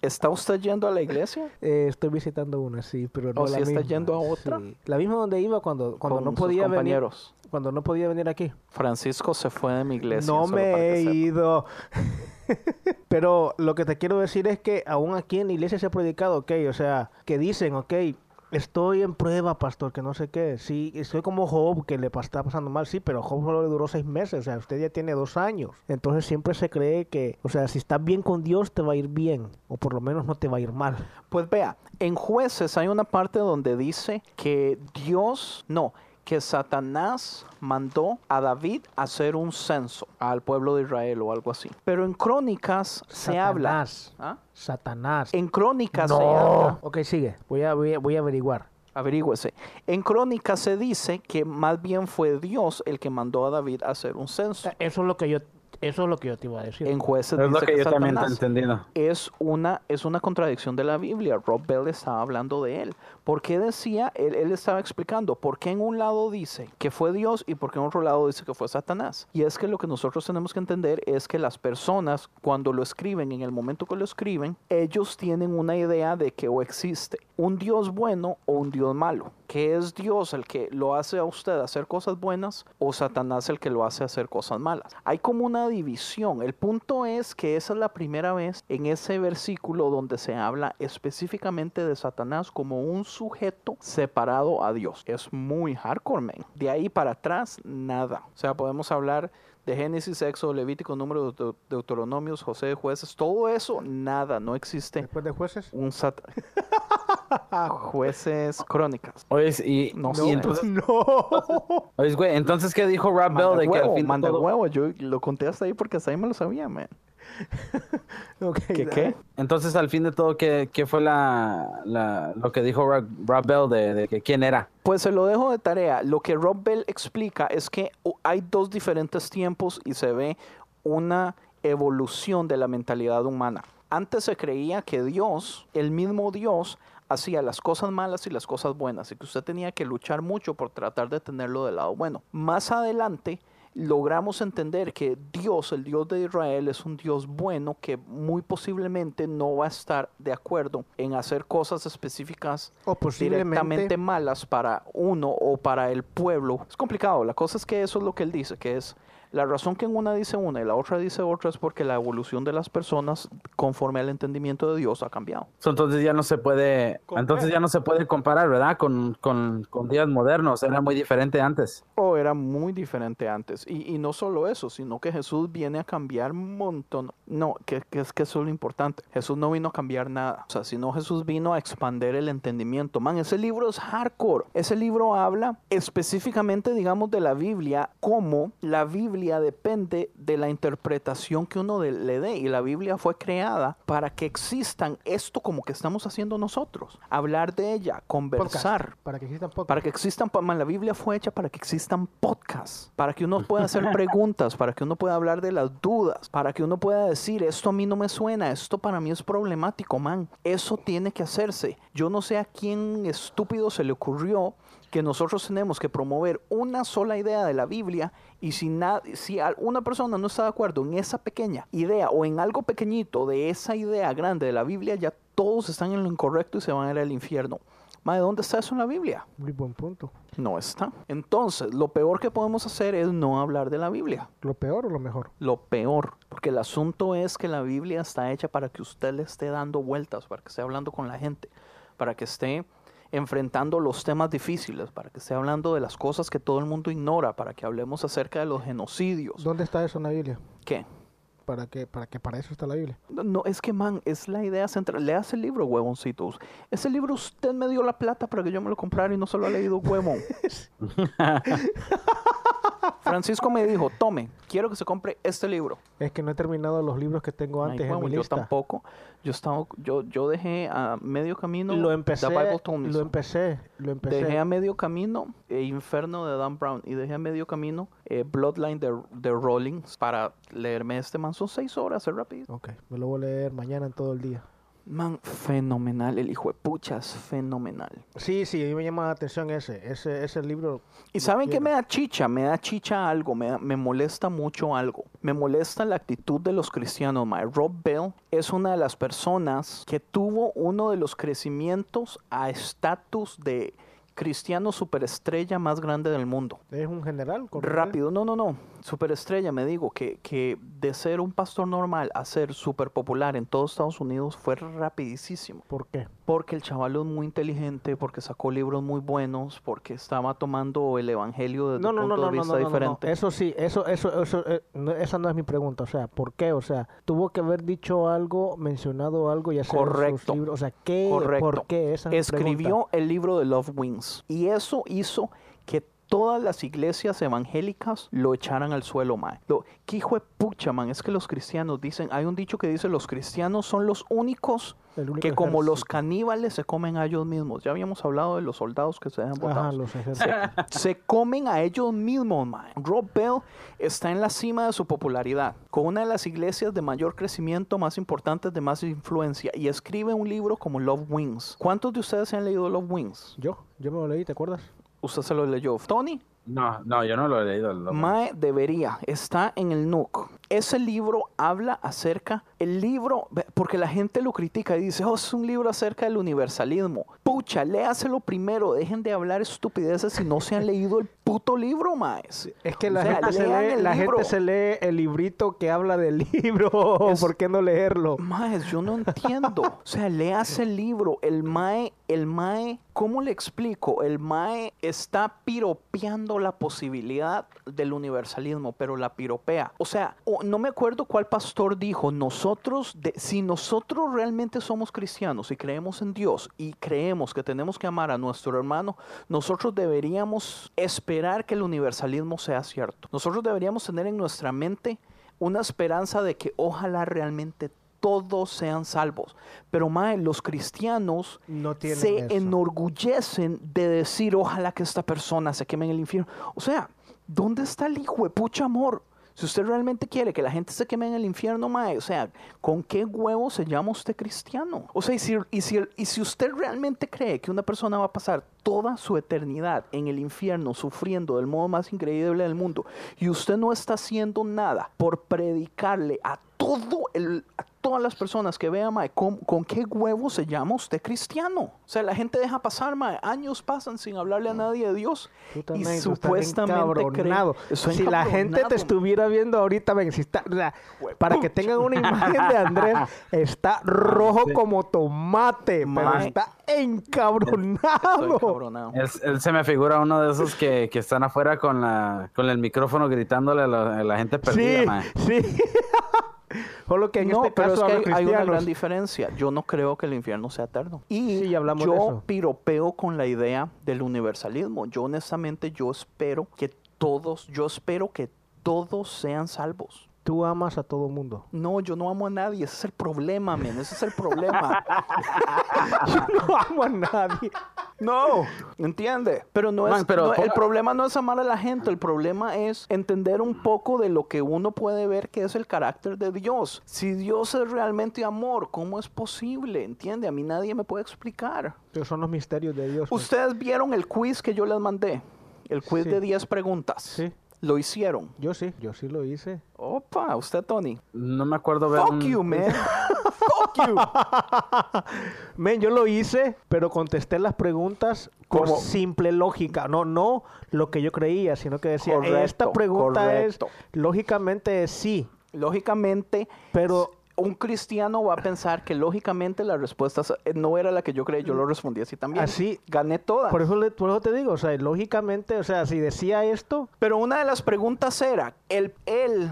¿está usted yendo a la iglesia? eh, estoy visitando una, sí, pero no ¿O la si está misma, yendo a otra? sí. La misma donde iba cuando, cuando Con no sus podía venir, compañeros. Cuando no podía venir aquí. Francisco se fue de mi iglesia. No me he ido. Pero lo que te quiero decir es que aún aquí en la iglesia se ha predicado, ok, o sea, que dicen, ok, estoy en prueba, pastor, que no sé qué. Sí, estoy como Job, que le está pasando mal, sí, pero Job solo le duró seis meses, o sea, usted ya tiene dos años. Entonces siempre se cree que, o sea, si estás bien con Dios, te va a ir bien, o por lo menos no te va a ir mal. Pues vea, en jueces hay una parte donde dice que Dios, no, que Satanás mandó a David hacer un censo al pueblo de Israel o algo así. Pero en crónicas se habla. Satanás. ¿Ah? Satanás. En crónicas se no. habla. Ok, sigue. Voy a, voy a, voy a averiguar. Averígüese. En crónicas se dice que más bien fue Dios el que mandó a David a hacer un censo. Eso es lo que yo Eso es lo que yo te iba a decir. En jueces Es lo que yo es también he entendido. es una, es una contradicción de la Biblia. Rob Bell estaba hablando de él. ¿Por qué decía? Él, él estaba explicando por qué en un lado dice que fue Dios y por qué en otro lado dice que fue Satanás. Y es que lo que nosotros tenemos que entender es que las personas, cuando lo escriben, en el momento que lo escriben, ellos tienen una idea de que o existe un Dios bueno o un Dios malo. Que es Dios el que lo hace a usted hacer cosas buenas o Satanás el que lo hace hacer cosas malas. Hay como una división. El punto es que esa es la primera vez en ese versículo donde se habla específicamente de Satanás como un sujeto separado a Dios. Es muy hardcore, man. De ahí para atrás, nada. O sea, podemos hablar de Génesis, Éxodo, Levítico, Número, Deut- Deuteronomios, José de Jueces, todo eso, nada, no existe Después de jueces. un sat jueces crónicas. Oye, y, No y entonces, No. oye, güey, entonces, ¿qué dijo Rob Bell Manda de que al huevo, fin de manda todo- huevo, yo lo conté hasta ahí porque hasta ahí me lo sabía, man. Ok, ¿Qué qué? Entonces, al fin de todo, ¿qué, qué fue la, la- lo que dijo Rob, Rob Bell de, de que quién era? Pues se lo dejo de tarea. Lo que Rob Bell explica es que hay dos diferentes tiempos y se ve una evolución de la mentalidad humana. Antes se creía que Dios, el mismo Dios, hacía las cosas malas y las cosas buenas y que usted tenía que luchar mucho por tratar de tenerlo del lado bueno. Más adelante logramos entender que Dios, el Dios de Israel, es un Dios bueno que muy posiblemente no va a estar de acuerdo en hacer cosas específicas O directamente malas para uno o para el pueblo. Es complicado. La cosa es que eso es lo que él dice, que es la razón que en una dice una y la otra dice otra es porque la evolución de las personas conforme al entendimiento de Dios ha cambiado. So, Entonces ya no se puede, entonces ya no se puede comparar, ¿verdad? Con, con, con días modernos, era muy diferente antes. O era muy diferente antes. Y, y no solo eso, sino que Jesús viene a cambiar un montón. No, que, que es que eso es lo importante. Jesús no vino a cambiar nada. O sea, sino Jesús vino a expander el entendimiento. Man, ese libro es hardcore. Ese libro habla específicamente, digamos, de la Biblia, como la Biblia depende de la interpretación que uno de- le dé. Y la Biblia fue creada para que existan esto como que estamos haciendo nosotros. Hablar de ella, Podcast, conversar. Para que existan podcasts. Para que existan, la Biblia fue hecha para que existan podcasts, para que uno pueda hacer preguntas, para que uno pueda hablar de las dudas, para que uno pueda decir, esto a mí no me suena, esto para mí es problemático, man. Eso tiene que hacerse. Yo no sé a quién estúpido se le ocurrió que nosotros tenemos que promover una sola idea de la Biblia y si, si una persona no está de acuerdo en esa pequeña idea o en algo pequeñito de esa idea grande de la Biblia, ya todos están en lo incorrecto y se van a ir al infierno. ¿de dónde está eso en la Biblia? Muy buen punto. No está. Entonces, lo peor que podemos hacer es no hablar de la Biblia. ¿Lo peor o lo mejor? Lo peor. Porque el asunto es que la Biblia está hecha para que usted le esté dando vueltas, para que esté hablando con la gente, para que esté enfrentando los temas difíciles, para que esté hablando de las cosas que todo el mundo ignora, para que hablemos acerca de los genocidios. ¿Dónde está eso en la Biblia? ¿Qué? ¿Para qué? ¿Para qué? Para eso está la Biblia. No, es que, man, es la idea central. Leas el libro, huevoncitos. Ese libro usted me dio la plata para que yo me lo comprara y no se lo ha leído, huevón. Francisco me dijo, tome, quiero que se compre este libro. Es que no he terminado los libros que tengo Ay, antes en huevón, mi yo lista. tampoco. Yo estaba, yo, yo dejé a medio camino Lo empecé, lo empecé, lo empecé. Dejé a medio camino eh, Inferno de Dan Brown y dejé a medio camino eh, Bloodline de, de Rollins para leerme este man. Son seis horas, es rápido. Ok, me lo voy a leer mañana en todo el día. Man, fenomenal. El hijo de puchas, fenomenal. Sí, sí, a mí me llama la atención ese, ese, ese libro. ¿Y saben qué me da chicha? Me da chicha algo, me, da- me molesta mucho algo. Me molesta la actitud de los cristianos, my. Rob Bell es una de las personas que tuvo uno de los crecimientos a estatus de cristiano superestrella más grande del mundo. Es un general? Rápido, no, no, no. Superestrella, me digo, que, que de ser un pastor normal a ser súper popular en todos Estados Unidos fue rapidísimo. ¿Por qué? Porque el chaval es muy inteligente, porque sacó libros muy buenos, porque estaba tomando el evangelio desde No, un no, punto no, de no, vista diferente. Eso sí, eso, eso, eso, eh, esa no es mi pregunta. O sea, ¿por qué? O sea, tuvo que haber dicho algo, mencionado algo y hacer Correcto. libros. O sea, ¿qué? Correcto. ¿Por qué? Esa Escribió pregunta. el libro de Love Wings y eso hizo todas las iglesias evangélicas lo echaran al suelo, mae. Lo, ¿Qué hijo de pucha, man? Es que los cristianos dicen, hay un dicho que dice, los cristianos son los únicos que como los caníbales se comen a ellos mismos. Ya habíamos hablado de los soldados que se dejan Ajá, botados. los se comen a ellos mismos, man. Rob Bell está en la cima de su popularidad, con una de las iglesias de mayor crecimiento, más importantes, de más influencia, y escribe un libro como Love Wings. ¿Cuántos de ustedes se han leído Love Wings? Yo, yo me lo leí, ¿te acuerdas? Usted se lo leyó. Tony, No, no, yo no lo he leído. lobo. Mae debería, está en el NUC. Ese libro habla acerca, el libro, porque la gente lo critica y dice, oh, es un libro acerca del universalismo. Pucha, léaselo primero, dejen de hablar estupideces si no se han leído el puto libro, maes. Es que la, O sea, gente, se lee, el la gente se lee el librito que habla del libro. Es- ¿Por qué no leerlo? Maes, yo no entiendo. O sea, leas el libro. El Mae, el Mae, ¿cómo le explico? El Mae está piropeando la posibilidad del universalismo, pero la piropea. O sea, o- no me acuerdo cuál pastor dijo, nosotros, de- si nosotros realmente somos cristianos y creemos en Dios y creemos que tenemos que amar a nuestro hermano, nosotros deberíamos esperar que el universalismo sea cierto. Nosotros deberíamos tener en nuestra mente una esperanza de que ojalá realmente todos sean salvos. Pero mae, los cristianos No se eso. enorgullecen de decir ojalá que esta persona se queme en el infierno. O sea, ¿dónde está el hijo de pucha amor? Si usted realmente quiere que la gente se queme en el infierno, mae, o sea, ¿con qué huevo se llama usted cristiano? O sea, y si, y si, y si usted realmente cree que una persona va a pasar toda su eternidad en el infierno sufriendo del modo más increíble del mundo y usted no está haciendo nada por predicarle a todo el a todas las personas que vean, mae, ¿con, con qué huevo se llama usted cristiano? O sea, la gente deja pasar, mae, años pasan sin hablarle a nadie de Dios y supuestamente creen- Si la gente te estuviera viendo ahorita, ven, si está, o sea, para que tengan una imagen de Andrés, está rojo Sí. como tomate, pero Mae. está Estoy encabronado. encabronado. Él, él se me figura uno de esos que, que están afuera con, la, con el micrófono gritándole a la, a la gente perdida, Sí, mae. sí. Solo que en no, este pero caso es que hay, hay una gran diferencia. Yo no creo que el infierno sea eterno. Y Sí, hablamos de yo eso. piropeo con la idea del universalismo. Yo honestamente, yo espero que todos, yo espero que todos sean salvos. Tú amas a todo mundo. No, yo no amo a nadie. Ese es el problema, men. Ese es el problema. Yo no amo a nadie. No, entiende. Pero no es. Man, pero no, el problema no es amar a la gente. El problema es entender un poco de lo que uno puede ver que es el carácter de Dios. Si Dios es realmente amor, ¿cómo es posible? Entiende. A mí nadie me puede explicar. Pero son los misterios de Dios. pues. Ustedes vieron el quiz que yo les mandé. El quiz Sí. de 10 preguntas. Sí. Lo hicieron. Yo sí, yo sí lo hice. Opa, usted, Tony. No me acuerdo ver Fuck un- you, man. Fuck you. Men, yo lo hice, pero contesté las preguntas ¿Cómo? simple lógica. No, no lo que yo creía, sino que decía, Correcto, esta pregunta correcto. es, lógicamente es sí, Lógicamente, pero un cristiano va a pensar que lógicamente la respuesta es- eh, no era la que yo creí, yo lo respondí así también. Así- Gané todas. por eso, le- por eso te digo, o sea, lógicamente, o sea, si decía esto, Pero una de las preguntas era, ¿el, el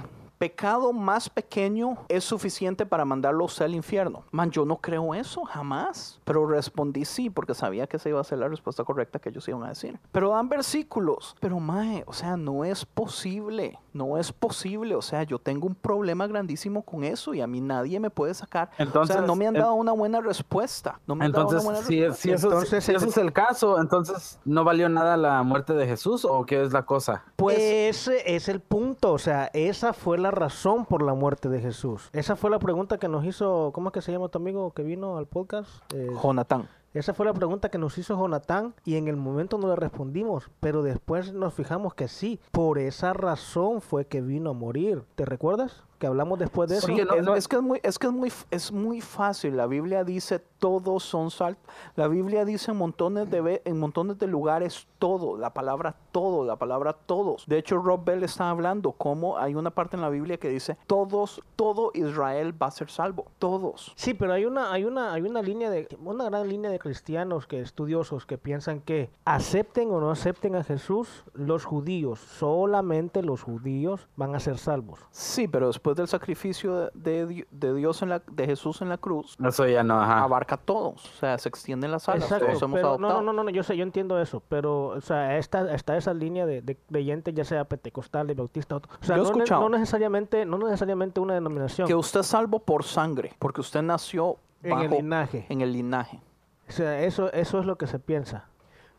pecado más pequeño es suficiente para mandarlo usted al infierno? Man, yo no creo eso, jamás. Pero respondí sí, porque sabía que esa iba a ser la respuesta correcta que ellos iban a decir. Pero dan versículos. Pero, mae, o sea, no es posible. No es posible. O sea, yo tengo un problema grandísimo con eso y a mí nadie me puede sacar. Entonces, o sea, no me han dado una buena respuesta. No me han dado Entonces, una buena si, respuesta. si eso, Entonces, si ese el- es el caso, entonces ¿no valió nada la muerte de Jesús o qué es la cosa? Pues- ese es el punto, o sea, esa fue la razón por la muerte de Jesús. Esa fue la pregunta que nos hizo, ¿cómo es que se llama tu amigo que vino al podcast? Eh, Jonatán. Esa fue la pregunta que nos hizo Jonatán y en el momento no le respondimos, pero después nos fijamos que sí, por esa razón fue que vino a morir. ¿Te recuerdas? Que hablamos después de eso. Sí, Porque no- es, no- es que es muy, es que es muy, es muy fácil. La Biblia dice todos son sal. La Biblia dice en montones de en montones de lugares todo. La palabra todo, la palabra todos. De hecho, Rob Bell está hablando cómo hay una parte en la Biblia que dice todos, todo Israel va a ser salvo. Todos. Sí, pero hay una, hay una, hay una línea de, una gran línea de cristianos que estudiosos que piensan que acepten o no acepten a Jesús, los judíos, solamente los judíos van a ser salvos. Sí, pero después del sacrificio de, de Di- de Dios en la, de Jesús en la cruz, Eso ya no, ajá. abarca a todos. O sea, se extienden las alas. Exacto, todos hemos pero adoptado. no, no, no, yo sé, yo entiendo eso, pero o sea, está, está esa línea de, de creyentes, ya sea pentecostales, bautistas, otro- o sea, Yo no, ne- escuchado. no necesariamente, no necesariamente una denominación. Que usted es salvo por sangre, porque usted nació En el linaje. En el linaje. O sea, eso, eso es lo que se piensa.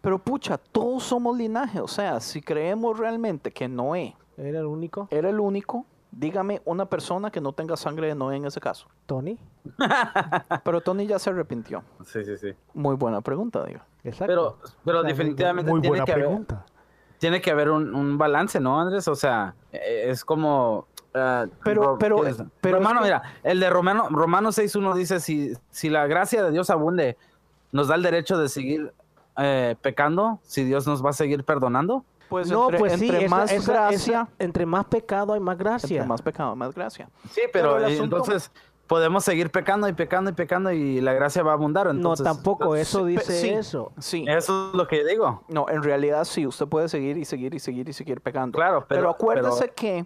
Pero pucha, todos somos linaje. O sea, si creemos realmente que Noé ¿Era el único? era el único, dígame una persona que no tenga sangre de Noé en ese caso. Tony. Pero Tony ya se arrepintió. Sí, sí, sí. Muy buena pregunta, digo. Exacto. Pero, pero O sea, muy- definitivamente muy tiene buena que haber- pregunta. tiene que haber un, un balance, ¿no, Andrés? O sea, eh, es como... ah, Pero- Ro- pero- pero es Romano, que- mira, el de Romano, Romano 6.1 dice, si, si la gracia de Dios abunde, ¿nos da el derecho de seguir eh, pecando? Si Dios nos va a seguir perdonando. Pues no, entre, pues sí, entre esa- más esa- gracia, esa- entre más pecado hay más gracia. entre más pecado, más gracia. Sí, pero, Pero el asunto- entonces podemos seguir pecando y pecando y pecando y la gracia va a abundar. no, Entonces, tampoco, eso dice sí. eso. Sí. Eso es lo que digo. No, en realidad sí, usted puede seguir y seguir y seguir y seguir pecando. Claro, pero- acuérdese pero- que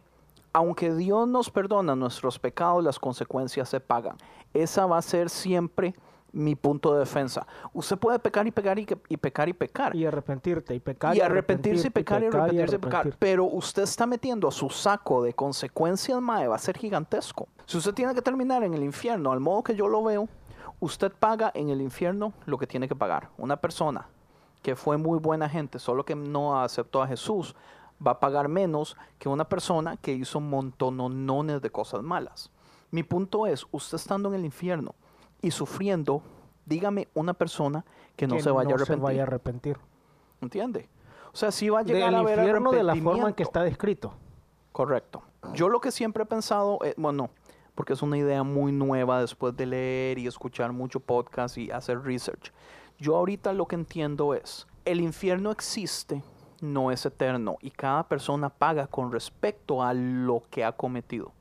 aunque Dios nos perdona nuestros pecados, las consecuencias se pagan. Esa va a ser siempre mi punto de defensa. Usted puede pecar y pecar y, pecar y pecar. Y arrepentirte y pecar. y arrepentirse y pecar y arrepentirse y pecar. Pero usted está metiendo a su saco de consecuencias, mae, va a ser gigantesco. Si usted tiene que terminar en el infierno, al modo que yo lo veo, usted paga en el infierno lo que tiene que pagar. Una persona que fue muy buena gente, solo que no aceptó a Jesús, va a pagar menos que una persona que hizo montonones de cosas malas. Mi punto es, usted estando en el infierno y sufriendo, dígame una persona que no Que se vaya a se vaya a arrepentir. ¿Entiende? O sea, sí va a llegar Del a haber infierno de la forma en que está descrito. Correcto. Yo lo que siempre he pensado, eh, bueno, porque es una idea muy nueva después de leer y escuchar mucho podcast y hacer research. Yo ahorita lo que entiendo es, el infierno existe, no es eterno y cada persona paga con respecto a lo que ha cometido.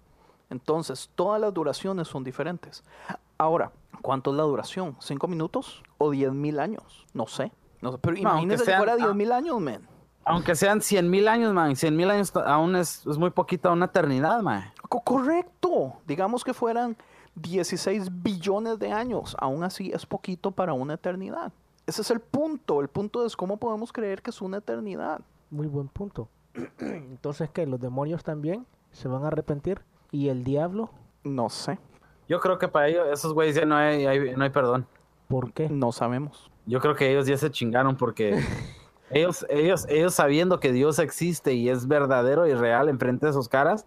Entonces, todas las duraciones son diferentes. Ahora, ¿cuánto es la duración? ¿Cinco minutos o diez mil años? No sé. No sé. Pero imagínese que sean- fuera ah. diez mil años, man. Aunque sean 100 mil años, man. 100 mil años aún es, es muy poquito, una eternidad, man. Co- Correcto. Digamos que fueran 16 billones de años. Aún así es poquito para una eternidad. Ese es el punto. El punto es cómo podemos creer que es una eternidad. Muy buen punto. Entonces, ¿qué? ¿Los demonios también se van a arrepentir? ¿Y el diablo? No sé. Yo creo que para ellos, esos güeyes ya no hay, hay- no hay perdón. ¿Por qué? No sabemos. Yo creo que ellos ya se chingaron porque ellos, ellos, ellos sabiendo que Dios existe y es verdadero y real enfrente de sus caras,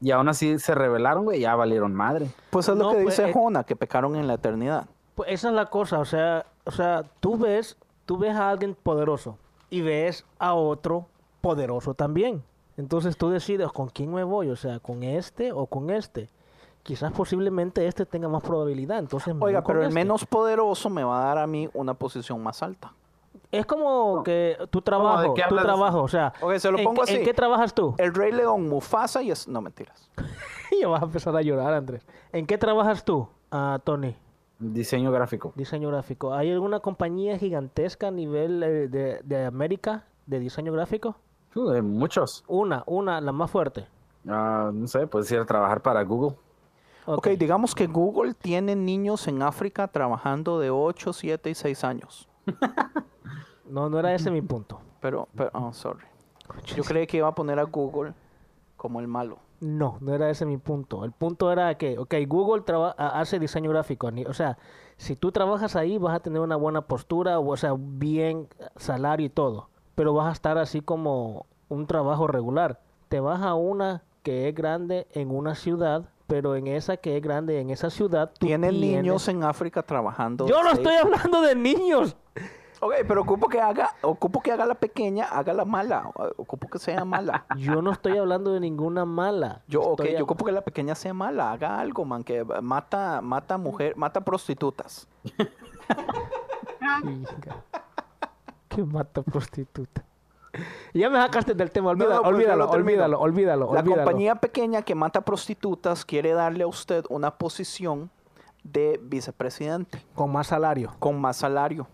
y aún así se rebelaron, güey, ya valieron madre. Pues es No, lo que pues, dice eh, Jona, que pecaron en la eternidad. Pues esa es la cosa, o sea, o sea, tú ves, tú ves a alguien poderoso y ves a otro poderoso también. Entonces tú decides con quién me voy, o sea, con este o con este. Quizás posiblemente este tenga más probabilidad, entonces Oiga, pero el este. menos poderoso me va a dar a mí una posición más alta. Es como que tu trabajo, qué tu hablas? trabajo, o sea, Ok, se lo ¿en, pongo qué- ¿en así. qué trabajas tú? El Rey León, Mufasa y es... No, mentiras. ya vas a empezar a llorar, Andrés. ¿En qué trabajas tú, ah, Tony? Diseño gráfico. Diseño gráfico. ¿Hay alguna compañía gigantesca a nivel eh, de, de América de diseño gráfico? Uh, muchos. Una, una, la más fuerte. Ah, no sé, puedes ir a trabajar para Google. Ok, digamos que Google tiene niños en África trabajando de 8, 7 y 6 años. No, no era ese mi punto. Pero, pero, oh, sorry. Yo creí que iba a poner a Google como el malo. No, no era ese mi punto. El punto era que, ok, Google traba- hace diseño gráfico. ni- O sea, si tú trabajas ahí vas a tener una buena postura, o sea, bien salario y todo. Pero vas a estar así como un trabajo regular. Te vas a una que es grande en una ciudad, pero en esa que es grande en esa ciudad, tú Tiene tienes- niños en África trabajando. Yo no seis- estoy hablando de niños. Ok, pero ocupo que haga, ocupo que haga la pequeña, haga la mala. Ocupo que sea mala. Yo no estoy hablando de ninguna mala. Yo, ok, Estoy yo ocupo que la pequeña sea mala, haga algo, man, que mata, mata mujer, mata prostitutas. Que mata prostituta. Ya me sacaste del tema, olvídalo, no, olvídalo, olvídalo, olvídalo, La olvídalo. compañía pequeña que mata prostitutas quiere darle a usted una posición de vicepresidente Con más salario. con más salario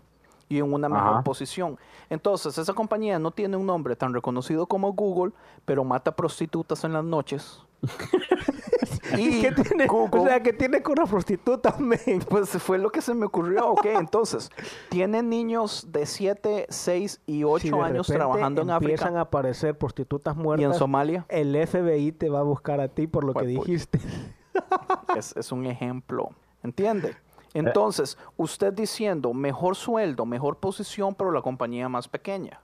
y en una mejor Ajá. posición. Entonces, esa compañía no tiene un nombre tan reconocido como Google, pero mata prostitutas en las noches. Y ¿Qué tiene? Google- O sea, que tiene con una prostituta, men. Pues fue lo que se me ocurrió. Ok, entonces, tienen niños de 7, 6 y 8 Si años trabajando en empiezan África a aparecer prostitutas y en muertas, Somalia. el FBI te va a buscar a ti por lo que dijiste. Es, es un ejemplo. ¿Entiende? Entonces, usted diciendo mejor sueldo, mejor posición, pero la compañía más pequeña.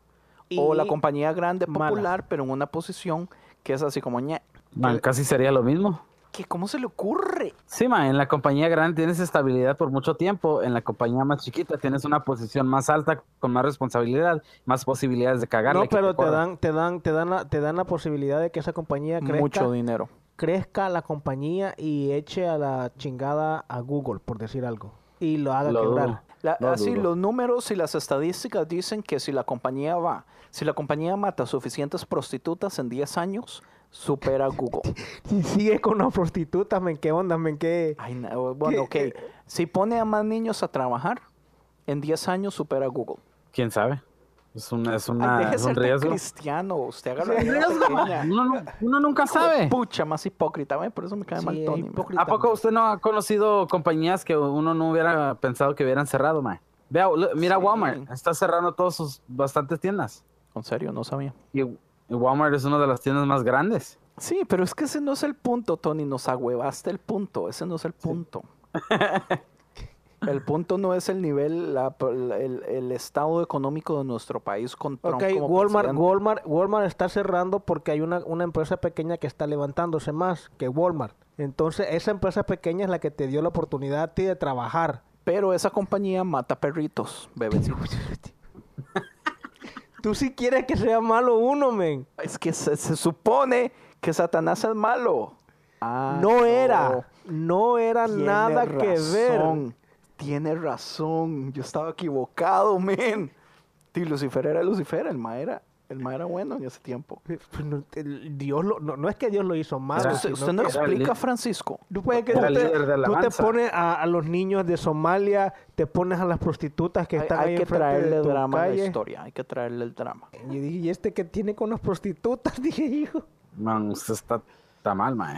o Y la compañía grande, mala. popular, pero en una posición que es así como ñe. Man, casi sería lo mismo. ¿Qué, ¿Cómo se le ocurre? Sí, man, en la compañía grande tienes estabilidad por mucho tiempo, en la compañía más chiquita tienes una posición más alta, con más responsabilidad, más posibilidades de cagarle. No, que pero te corran. dan, te dan, te dan, la, te dan la posibilidad de que esa compañía crezca, Mucho dinero. crezca la compañía y eche a la chingada a Google, por decir algo, y lo haga Lo quebrar. dudo. La- No así, dudo. los números y las estadísticas dicen que si la compañía va, si la compañía mata suficientes prostitutas en 10 años, supera a Google. Si sigue con una prostituta, men, ¿qué onda, men? ¿Qué? Ay, no, bueno, ok. ¿Qué? Si pone a más niños a trabajar, en 10 años supera a Google. ¿Quién sabe? Es, una, es, Ay, una, deje es ser un tan riesgo. cristiano. Usted un la. Uno, nu- uno nunca sabe. Pucha, más hipócrita, ¿ve? por eso me cae Sí, mal Tony. hipócrita. ¿A poco usted no ha conocido compañías que uno no hubiera pensado que hubieran cerrado, man? Vea, mira Sí. Walmart, está cerrando todas sus bastantes tiendas. En serio, no sabía. Y, y Walmart es una de las tiendas más grandes. Sí, pero es que ese no es el punto, Tony. Nos agüevaste el punto. Ese no es el punto. el punto no es el nivel, la- el, el estado económico de nuestro país con Trump Ok, como Walmart, presidente. Walmart, Walmart está cerrando porque hay una, una empresa pequeña que está levantándose más que Walmart. Entonces, esa empresa pequeña es la que te dio la oportunidad a ti de trabajar. Pero esa compañía mata perritos, bebecitos. Tú sí quieres que sea malo uno, men. es que se, se supone que Satanás es malo. Ah, No era, no era Tiene nada que ver. razón, Tiene razón. Yo estaba equivocado, men. Sí, Lucifer era Lucifer, el ma era, el ma era bueno en ese tiempo. Pues Dios lo, no, no es que Dios lo hizo mal. Era- usted, no que- explica, li- Francisco. Tú, puedes que Era tú te, de tú pones a, a los niños de Somalia, te pones a las prostitutas que Hay, están hay ahí que enfrente de traerle tu drama a la calle. historia, hay que traerle el drama. Y dije, ¿y este que tiene con las prostitutas? Dije, hijo, Man, usted está, está mal, man.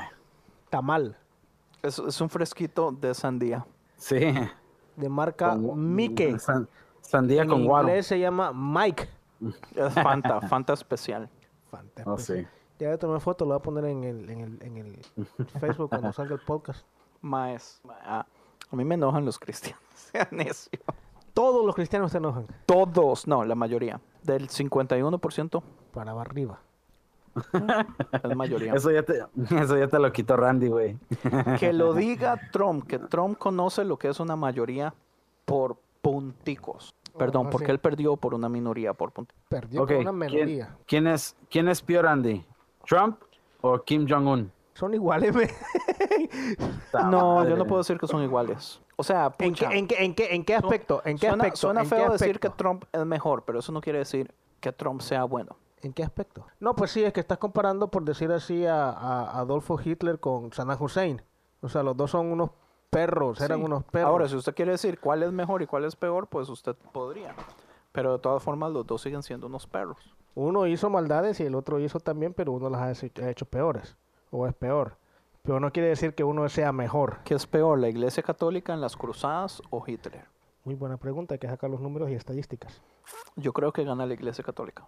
está mal. Es, es un fresquito de sandía. Sí. De marca Con- Mickey. san- sandía En con guaro. inglés se llama Mike. Es Fanta, Fanta especial. Fanta, Oh, pues, sí. Ya voy a tomar foto, lo voy a poner en el, en el, en el Facebook cuando salga el podcast. Maes. Ah, a mí me enojan los cristianos. Sea necio. Todos los cristianos se enojan. Todos, no, la mayoría. Del 51% Para arriba. es mayoría. Eso ya, te, eso ya te lo quitó Randy, güey. Que lo diga Trump, que Trump conoce lo que es una mayoría por punticos. Perdón, Oh, porque sí. él perdió por una minoría por. Perdió con una ¿quién, melodía. quién es, ¿quién es peor, Randy? ¿Trump o Kim Jong-un? Son iguales. No, madre. yo no puedo decir que son iguales. O sea, ¿En qué, en, qué, en, qué, ¿En qué aspecto? ¿En qué suena, aspecto? suena ¿En qué feo decir que? Trump es mejor, pero eso no quiere decir que Trump sea bueno. ¿En qué aspecto? No, pues sí, es que estás comparando, por decir así, a, a Adolfo Hitler con Saddam Hussein. O sea, los dos son unos perros, eran Sí. unos perros. Ahora, si usted quiere decir cuál es mejor y cuál es peor, pues usted podría. Pero de todas formas, los dos siguen siendo unos perros. Uno hizo maldades y el otro hizo también, pero uno las ha hecho, ha hecho peores. O es peor. Pero no quiere decir que uno sea mejor. ¿Qué es peor, la Iglesia Católica en las cruzadas o Hitler? Muy buena pregunta, hay que sacar los números y estadísticas. Yo creo que gana la Iglesia Católica.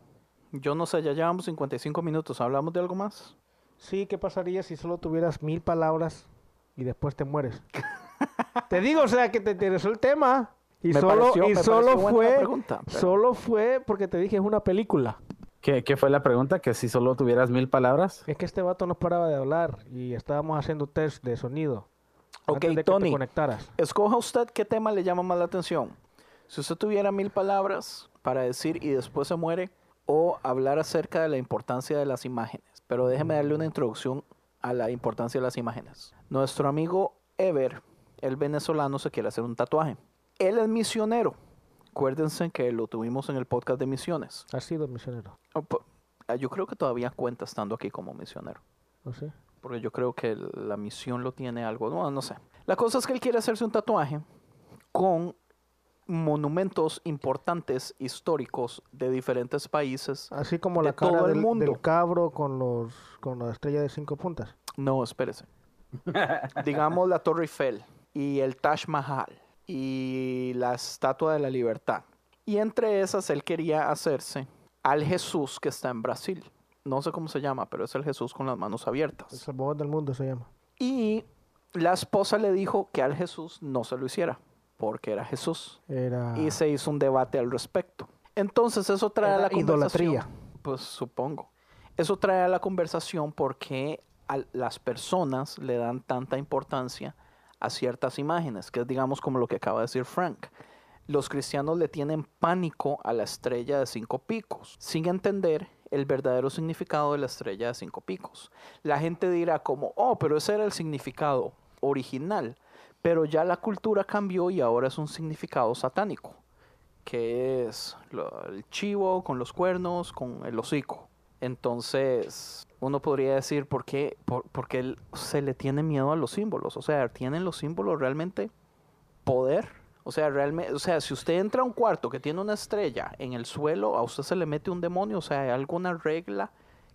Yo no sé, ya llevamos 55 minutos. ¿Hablamos de algo más? Sí, ¿qué pasaría si solo tuvieras mil palabras y después te mueres? te digo, o sea, que te interesó el tema. Y Me solo, pareció- y me solo fue, pregunta, pero- solo fue porque te dije es una película. ¿Qué, ¿Qué fue la pregunta? ¿Que si solo tuvieras mil palabras? Es que este vato no paraba de hablar y estábamos haciendo test de sonido. Ok, antes de que Tony. te conectaras. Escoja usted qué tema le llama más la atención. Si usted tuviera mil palabras para decir y después se muere, o hablar acerca de la importancia de las imágenes. Pero déjeme darle una introducción a la importancia de las imágenes. Nuestro amigo Ever, el venezolano, se quiere hacer un tatuaje. Él es misionero. Acuérdense que lo tuvimos en el podcast de misiones. Ha sido misionero. Oh, ah, Yo creo que todavía cuenta estando aquí como misionero. ¿No sé? Porque yo creo que la misión lo tiene algo. No, no sé. La cosa es que él quiere hacerse un tatuaje con monumentos importantes históricos de diferentes países. Así como De la cara todo el del, mundo. del cabro con los con la estrella de cinco puntas. No, espérese. digamos la Torre Eiffel y el Taj Mahal y la Estatua de la Libertad. Y entre esas él quería hacerse al Jesús que está en Brasil. No sé cómo se llama, pero es el Jesús con las manos El abiertas. Salvador del mundo se llama. Y la esposa le dijo que al Jesús no se lo hiciera, porque era Jesús. Era Y se hizo un debate al respecto. Entonces eso trae a la conversación. idolatría. Pues supongo. Eso trae a la conversación porque a las personas le dan tanta importancia a ciertas imágenes, que es digamos como lo que acaba de decir Frank. Los cristianos le tienen pánico a la estrella de cinco picos, sin entender el verdadero significado de la estrella de cinco picos. La gente dirá como, oh, pero ese era el significado original, pero ya la cultura cambió y ahora es un significado satánico, que es lo- el chivo con los cuernos, con el hocico. Entonces, uno podría decir, ¿por qué, por, por qué él se le tiene miedo a los símbolos? O sea, ¿tienen los símbolos realmente poder? O sea, realmente, o sea, si usted entra a un cuarto que tiene una estrella en el suelo, a usted se le mete un demonio, o sea, ¿hay alguna regla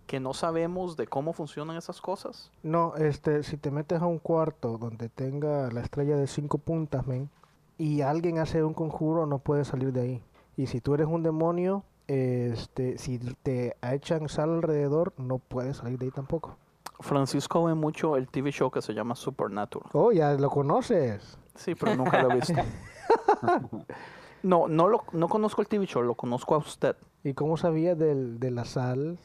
que no sabemos de cómo funcionan esas cosas? No, este, si te metes a un cuarto donde tenga la estrella de cinco puntas, men, y alguien hace un conjuro, no puedes salir de ahí. Y si tú eres un demonio, este, si te echan sal alrededor, no puedes salir de ahí tampoco. Francisco ve mucho el TV show que se llama Supernatural. Oh, ya lo conoces. Sí, pero nunca lo he visto. No, no, lo, no conozco el TV show, lo conozco a usted. ¿Y cómo sabías del, de la sal?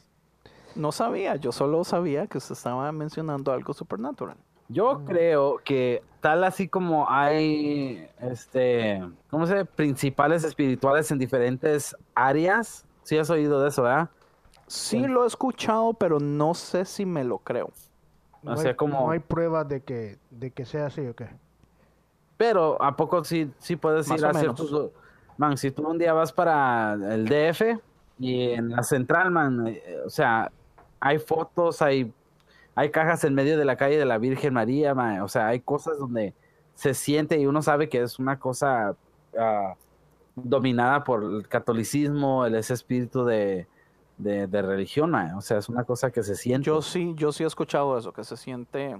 No sabía, yo solo sabía que usted estaba mencionando algo supernatural. Yo creo que tal así como hay, este, ¿cómo se dice? Principales espirituales en diferentes áreas. Sí has oído de eso, ¿verdad? Sí lo he escuchado, pero no sé si me lo creo. No O sea, hay, como- no hay pruebas de que, de que sea así o qué. Pero ¿a poco sí, sí puedes Más ir a menos. ciertos... Man, si tú un día vas para el DF y en la central, man, eh, o sea, hay fotos, hay, hay cajas en medio de la calle de la Virgen María, man, o sea, hay cosas donde se siente y uno sabe que es una cosa ah, dominada por el catolicismo, el, ese espíritu de, de, de religión, man, o sea, es una cosa que se siente. Yo sí, yo sí he escuchado eso, que se siente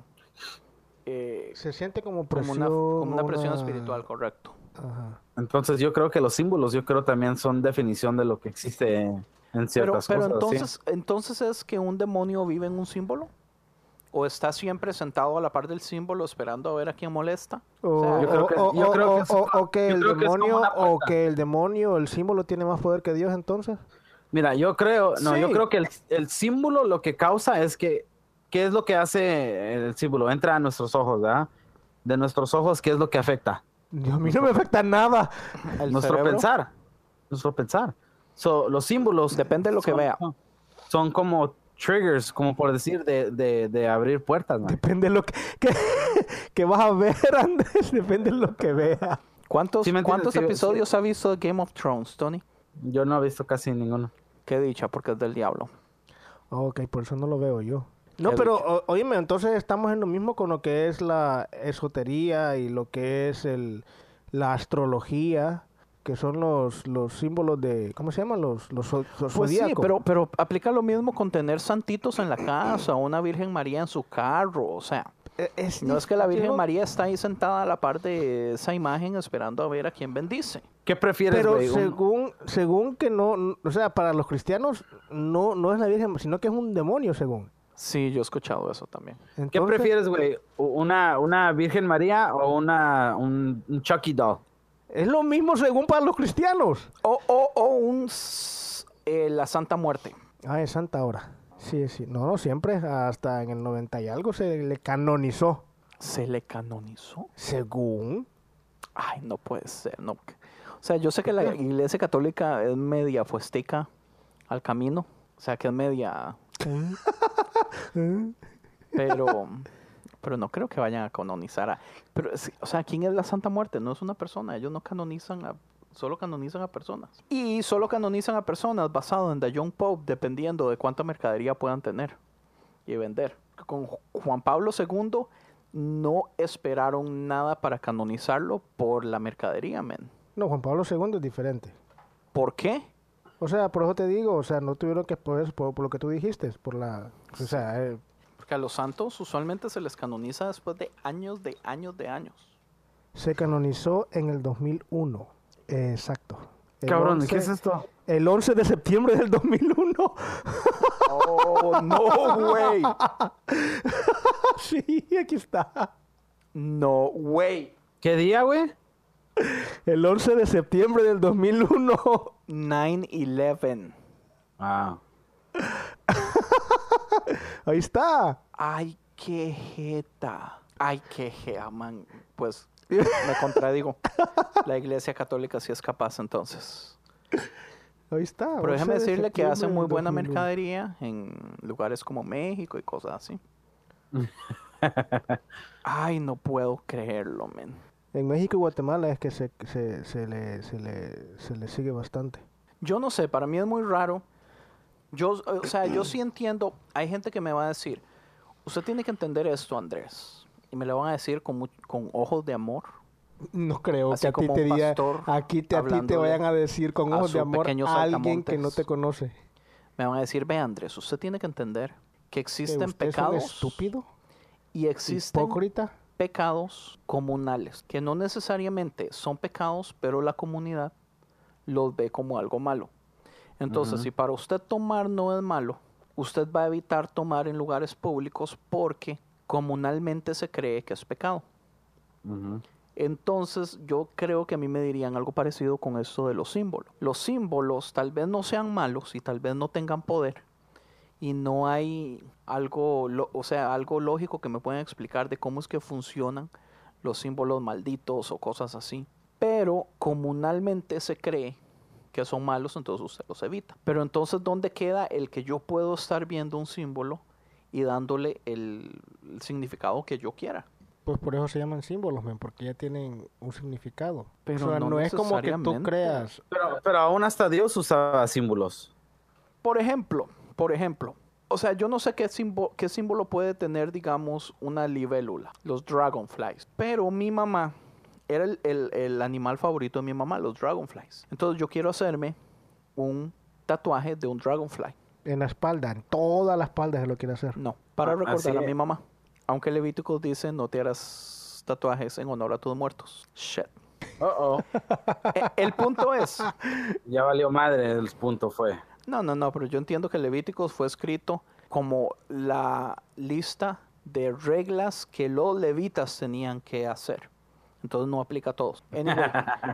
eh, Se siente como una, como una presión una- espiritual, correcto. Ajá. Entonces yo creo que los símbolos, yo creo también son definición de lo que existe en Pero, ciertas pero cosas. ¿sí? entonces, entonces es que un demonio vive en un símbolo. ¿O está siempre sentado a la par del símbolo esperando a ver a quién molesta? O, que- el demonio o que el demonio, el símbolo tiene más poder que Dios entonces. Mira, yo creo, no, yo creo que el, el símbolo lo que causa es que, ¿qué es lo que hace el símbolo? Entra a nuestros ojos, ¿verdad? De nuestros ojos, ¿qué es lo que afecta? A mí no me afecta nada. El nuestro cerebro. pensar. Nuestro pensar. So, los símbolos. Depende de lo que son- vea. Son como triggers, como por decir, de, de, de abrir puertas, man. Depende de lo que, que, que vas a ver, Andrés. Depende de lo que vea. ¿Cuántos, Sí ¿cuántos sí, sí. episodios ha visto de Game of Thrones, Tony? Yo no he visto casi ninguno. Qué dicha, porque es del diablo. Ok, por eso no lo veo yo. No, Qué pero o- oíme, entonces estamos en lo mismo con lo que es la esotería y lo que es el, la astrología, que son los, los símbolos de, ¿cómo se llaman? Los, los, los Pues sí, pero, pero aplica lo mismo con tener santitos en la casa, una Virgen María en su carro, o sea, es no es que la Virgen María está ahí sentada a la par de esa imagen esperando a ver a quién bendice. ¿Qué prefieres, Pero según, según que no, o sea, para los cristianos no, no es la Virgen, sino que es un demonio, según. Sí, yo he escuchado eso también. ¿Qué prefieres, güey? ¿Una, ¿Una Virgen María o una, un, un Chucky doll? Es lo mismo según para los cristianos. O, o, o un, eh, la Santa Muerte. Ah, es santa ahora. Sí, sí. No, no, siempre, hasta en el 90 y algo se le canonizó. ¿Se le canonizó? Según. Ay, no puede ser, no. O sea, yo sé que la iglesia católica es media fuestica al camino. O sea, que es media... pero, pero no creo que vayan a canonizar a... Pero, o sea, ¿quién es la Santa Muerte? No es una persona. Ellos no canonizan a... Solo canonizan a personas. Y solo canonizan a personas basado en The Young Pope, dependiendo de cuánta mercadería puedan tener y vender. Con Ju- Juan Pablo II no esperaron nada para canonizarlo por la mercadería, men. No, Juan Pablo II es diferente. ¿Por qué? O sea, por eso te digo, o sea, no tuvieron que por eso, por, por lo que tú dijiste, por la, o sea, eh, Porque a los santos usualmente se les canoniza después de años, de años, de años. Se canonizó en el 2001. Eh, exacto. El Cabrón, 11 ¿qué es esto? El 11 de septiembre del 2001. Oh, no, güey. sí, aquí está. No, güey. ¿Qué día, güey? El 11 de septiembre del 2001. 9-11. Ah. Ahí está. Ay, qué jeta. Ay, qué jeta, man. Pues me contradigo. La iglesia católica sí es capaz entonces. Ahí está. Pero 11 déjeme de decirle que hacen septiembre muy buena 2001. mercadería en lugares como México y cosas así. Ay, no puedo creerlo, men. En México y Guatemala es que se, se, se le, se, le, se le sigue bastante. Yo no sé, para mí es muy raro. Yo, o sea, yo sí entiendo. Hay gente que me va a decir, usted tiene que entender esto, Andrés. Y me lo van a decir con, con ojos de amor. No creo Así que a ti te diga, pastor aquí te, a ti te vayan a decir con ojos de amor a alguien que no te conoce. Me van a decir, ve, Andrés, usted tiene que entender que ¿Que existen usted es un pecados estúpido? y existen ¿Hipócrita? pecados comunales, que no necesariamente son pecados, pero la comunidad los ve como algo malo. Entonces, si para usted tomar no es malo, usted va a evitar tomar en lugares públicos porque comunalmente se cree que es pecado. Entonces yo creo que a mí me dirían algo parecido con esto de los símbolos. Los símbolos tal vez no sean malos y tal vez no tengan poder y no hay algo, lo- o sea, algo lógico que me puedan explicar de cómo es que funcionan los símbolos malditos o cosas así. Pero comunalmente se cree que son malos, entonces usted los evita. Pero entonces, ¿dónde queda el que yo puedo estar viendo un símbolo y dándole el- el significado que yo quiera? Pues por eso se llaman símbolos, men, porque ya tienen un significado. Pero o sea, no no, es como que tú creas. Pero, pero aún hasta Dios usaba símbolos. Por ejemplo, por ejemplo, o sea, yo no sé qué, qué símbolo puede tener, digamos, una libélula, los dragonflies, pero mi mamá era el, el- el animal favorito de mi mamá, los dragonflies. Entonces yo quiero hacerme un tatuaje de un dragonfly. En la espalda, en toda la espalda se lo quiere hacer. No, para Ah, recordar a mi mamá. Aunque Levítico dice no te harás tatuajes en honor a tus muertos. Shit. Oh, el punto es, Ya valió madre, el punto fue. No, no, no, pero yo entiendo que Levíticos fue escrito como la lista de reglas que los levitas tenían que hacer. Entonces no aplica a todos. Anyway,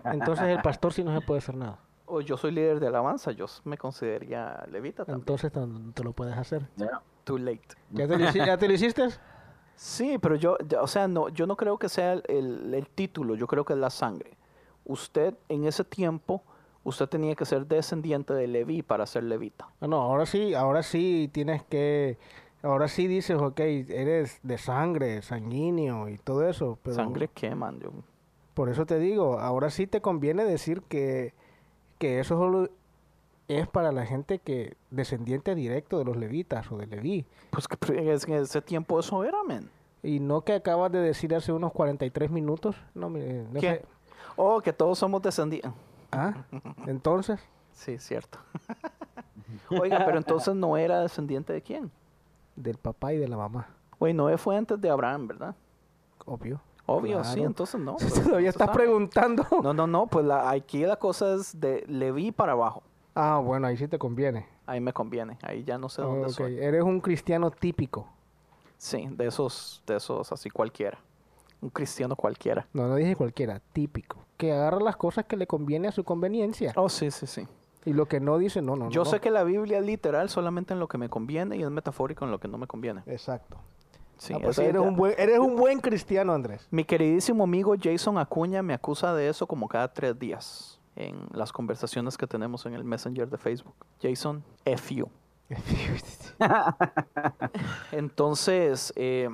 Entonces el pastor sí no se puede hacer nada. o yo soy líder de alabanza, yo me consideraría levita también. Entonces no te lo puedes hacer. Ya. Too late. ¿Ya te, lo hici- ya te lo hiciste? Sí, pero yo, ya- o sea, no, yo no creo que sea el, el- el título, yo creo que es la sangre. Usted en ese tiempo, usted tenía que ser descendiente de Leví para ser levita. No, no, ahora sí, ahora sí tienes que... Ahora sí dices, ok, eres de sangre, sanguíneo y todo eso. Pero ¿Sangre qué, man? Yo- Por eso te digo, ahora sí te conviene decir que, que eso solo es para la gente que descendiente directo de los levitas o de Leví. pues que es que ese tiempo eso era, man. Y no que acabas de decir hace unos 43 minutos. No, me, no ¿Qué? sé. Oh, que todos somos descendientes. Ah, entonces, Sí, cierto. Oiga, pero entonces no era descendiente de quién? Del papá y de la mamá, Oye, Noé fue antes de Abraham, ¿verdad? obvio. Obvio, sí, entonces no. Si pues, todavía estás preguntando. No, no, no, pues la, aquí la cosa es de Leví para abajo. Ah, bueno, ahí sí te conviene. Ahí me conviene, ahí ya no sé dónde Ok, soy. Eres un cristiano típico. Sí, de esos, de esos así cualquiera. Un cristiano cualquiera. No, no dije cualquiera, típico. Que agarra las cosas que le conviene a su conveniencia. Oh, sí, sí, sí. Y lo que no dice, no, no. Yo no. sé que la Biblia es literal solamente en lo que me conviene y es metafórico en lo que no me conviene. Exacto. Sí, Ah, pues eres, un buen, eres un buen cristiano, Andrés. Mi queridísimo amigo Jason Acuña me acusa de eso como cada tres días en las conversaciones que tenemos en el Messenger de Facebook. Jason, F you. Entonces, eh,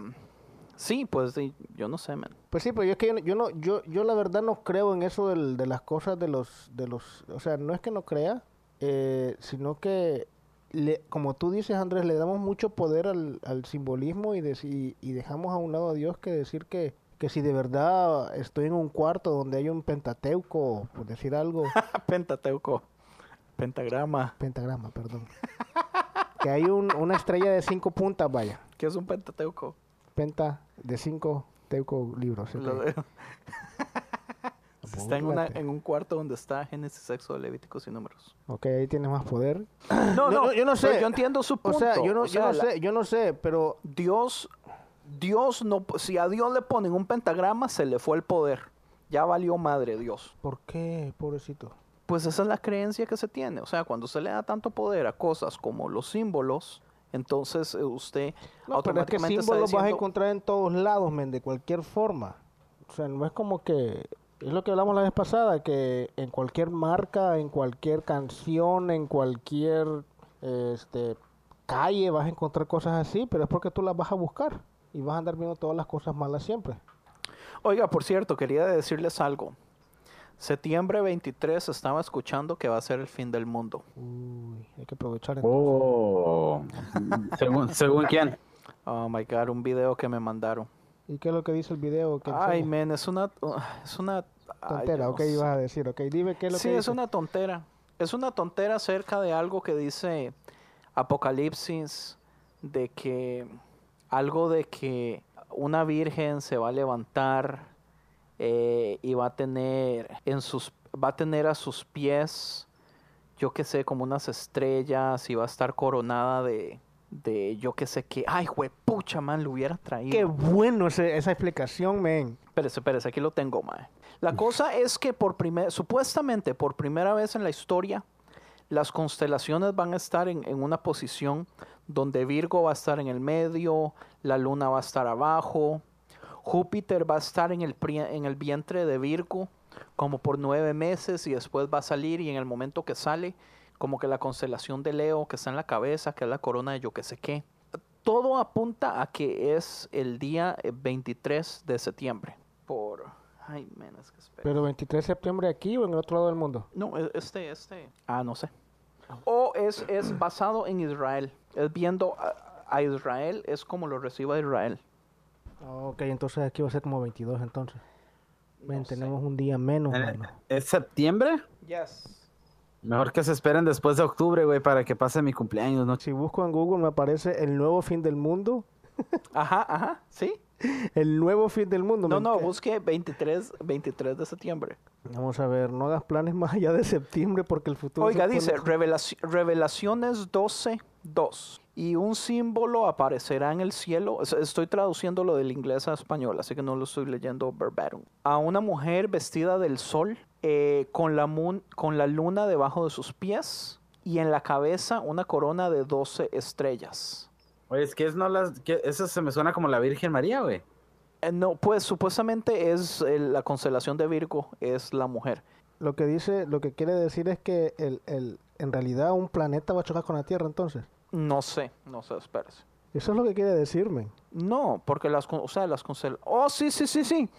sí, pues sí, yo no sé, man. Pues sí, pero yo es que yo, no- yo no, yo, yo la verdad no creo en eso del- de las cosas de los, de los, o sea, no es que no crea, eh, sino que, le, como tú dices, Andrés, le damos mucho poder al, al simbolismo y, deci- y dejamos a un lado a Dios que decir que, que si de verdad estoy en un cuarto donde hay un pentateuco, por decir algo, Pentateuco, pentagrama. pentagrama, perdón, que hay un- una estrella de cinco puntas, vaya. ¿Qué es un pentateuco? Penta de cinco teuco libros. Lo Está en, una- en un cuarto donde está Génesis, Sexo, Levíticos y Números. Ok, ahí tienes más poder. No, Yo no- yo no sé. Yo entiendo su O punto. sea, yo no, O yo sea, no la- sé, yo no sé, pero Dios, Dios no, si a Dios le ponen un pentagrama, se le fue el poder. Ya valió madre Dios. ¿por qué, pobrecito? Pues esa es la creencia que se tiene. O sea, cuando se le da tanto poder a cosas como los símbolos, entonces eh, usted No, pero es que automáticamente símbolos vas a diciendo- encontrar en todos lados, men, de cualquier forma. O sea, no es como que... Es lo que hablamos la vez pasada, que en cualquier marca, en cualquier canción, en cualquier este, calle vas a encontrar cosas así, pero es porque tú las vas a buscar y vas a andar viendo todas las cosas malas siempre. Oiga, por cierto, quería decirles algo. Septiembre 23 estaba escuchando que va a ser el fin del mundo. Uy, hay que aprovechar. entonces. Oh. según, según quién. Oh my god, un video que me mandaron. ¿Y qué es lo que dice el video? Ay, enseña? men, es una uh, es una ay, Tontera, yo ok, ibas a decir, ok, dime qué es lo Sí, que es dice. una tontera. Es una tontera acerca de algo que dice Apocalipsis, de que algo de que una virgen se va a levantar eh, y va a tener en sus va a tener a sus pies, yo que sé, como unas estrellas y va a estar coronada de de yo que sé qué. Ay, pucha, man, lo hubiera traído. Qué bueno ese- esa explicación, men. Espérese, espérese, aquí lo tengo, mae. La cosa es que por primer, supuestamente por primera vez en la historia, las constelaciones van a estar en, en una posición donde Virgo va a estar en el medio, la luna va a estar abajo, Júpiter va a estar en el, pri- en el vientre de Virgo como por nueve meses y después va a salir y en el momento que sale, como que la constelación de Leo que está en la cabeza, que es la corona de yo que sé qué. Todo apunta a que es el día eh, 23 de septiembre. Por... Ay, menos que espera. Pero 23 de septiembre aquí o en el otro lado del mundo. No, e- este, este. Ah, no sé. O es, es basado en Israel. Es viendo a, a Israel, es como lo reciba Israel. Ok, entonces aquí va a ser como 22 entonces. Men, No sé. tenemos un día menos, Eh, mano. ¿Es septiembre? Yes. Mejor que se esperen después de octubre, güey, para que pase mi cumpleaños, ¿no? Si busco en Google me aparece el nuevo fin del mundo. Ajá, ajá, sí. El nuevo fin del mundo. No, no, que- busque 23, 23 de septiembre. Vamos a ver, no hagas planes más allá de septiembre porque el futuro... Oiga, dice pone- Revelaci- Revelaciones 12, 2. Y un símbolo aparecerá en el cielo. Es- Estoy traduciendo lo del inglés a español, así que no lo estoy leyendo verbatim. A una mujer vestida del sol, eh, con, la con la luna debajo de sus pies, y en la cabeza una corona de 12 estrellas. Oye, es que es no las... Que eso se me suena como la Virgen María, güey. Eh, no, pues supuestamente es eh, la constelación de Virgo, es la mujer. Lo que dice, lo que quiere decir es que el, el, en realidad un planeta va a chocar con la Tierra entonces. No sé, no sé, espérese. Eso es lo que quiere decirme. No, porque las, con- o sea, las constel- Oh, sí, sí, sí, sí.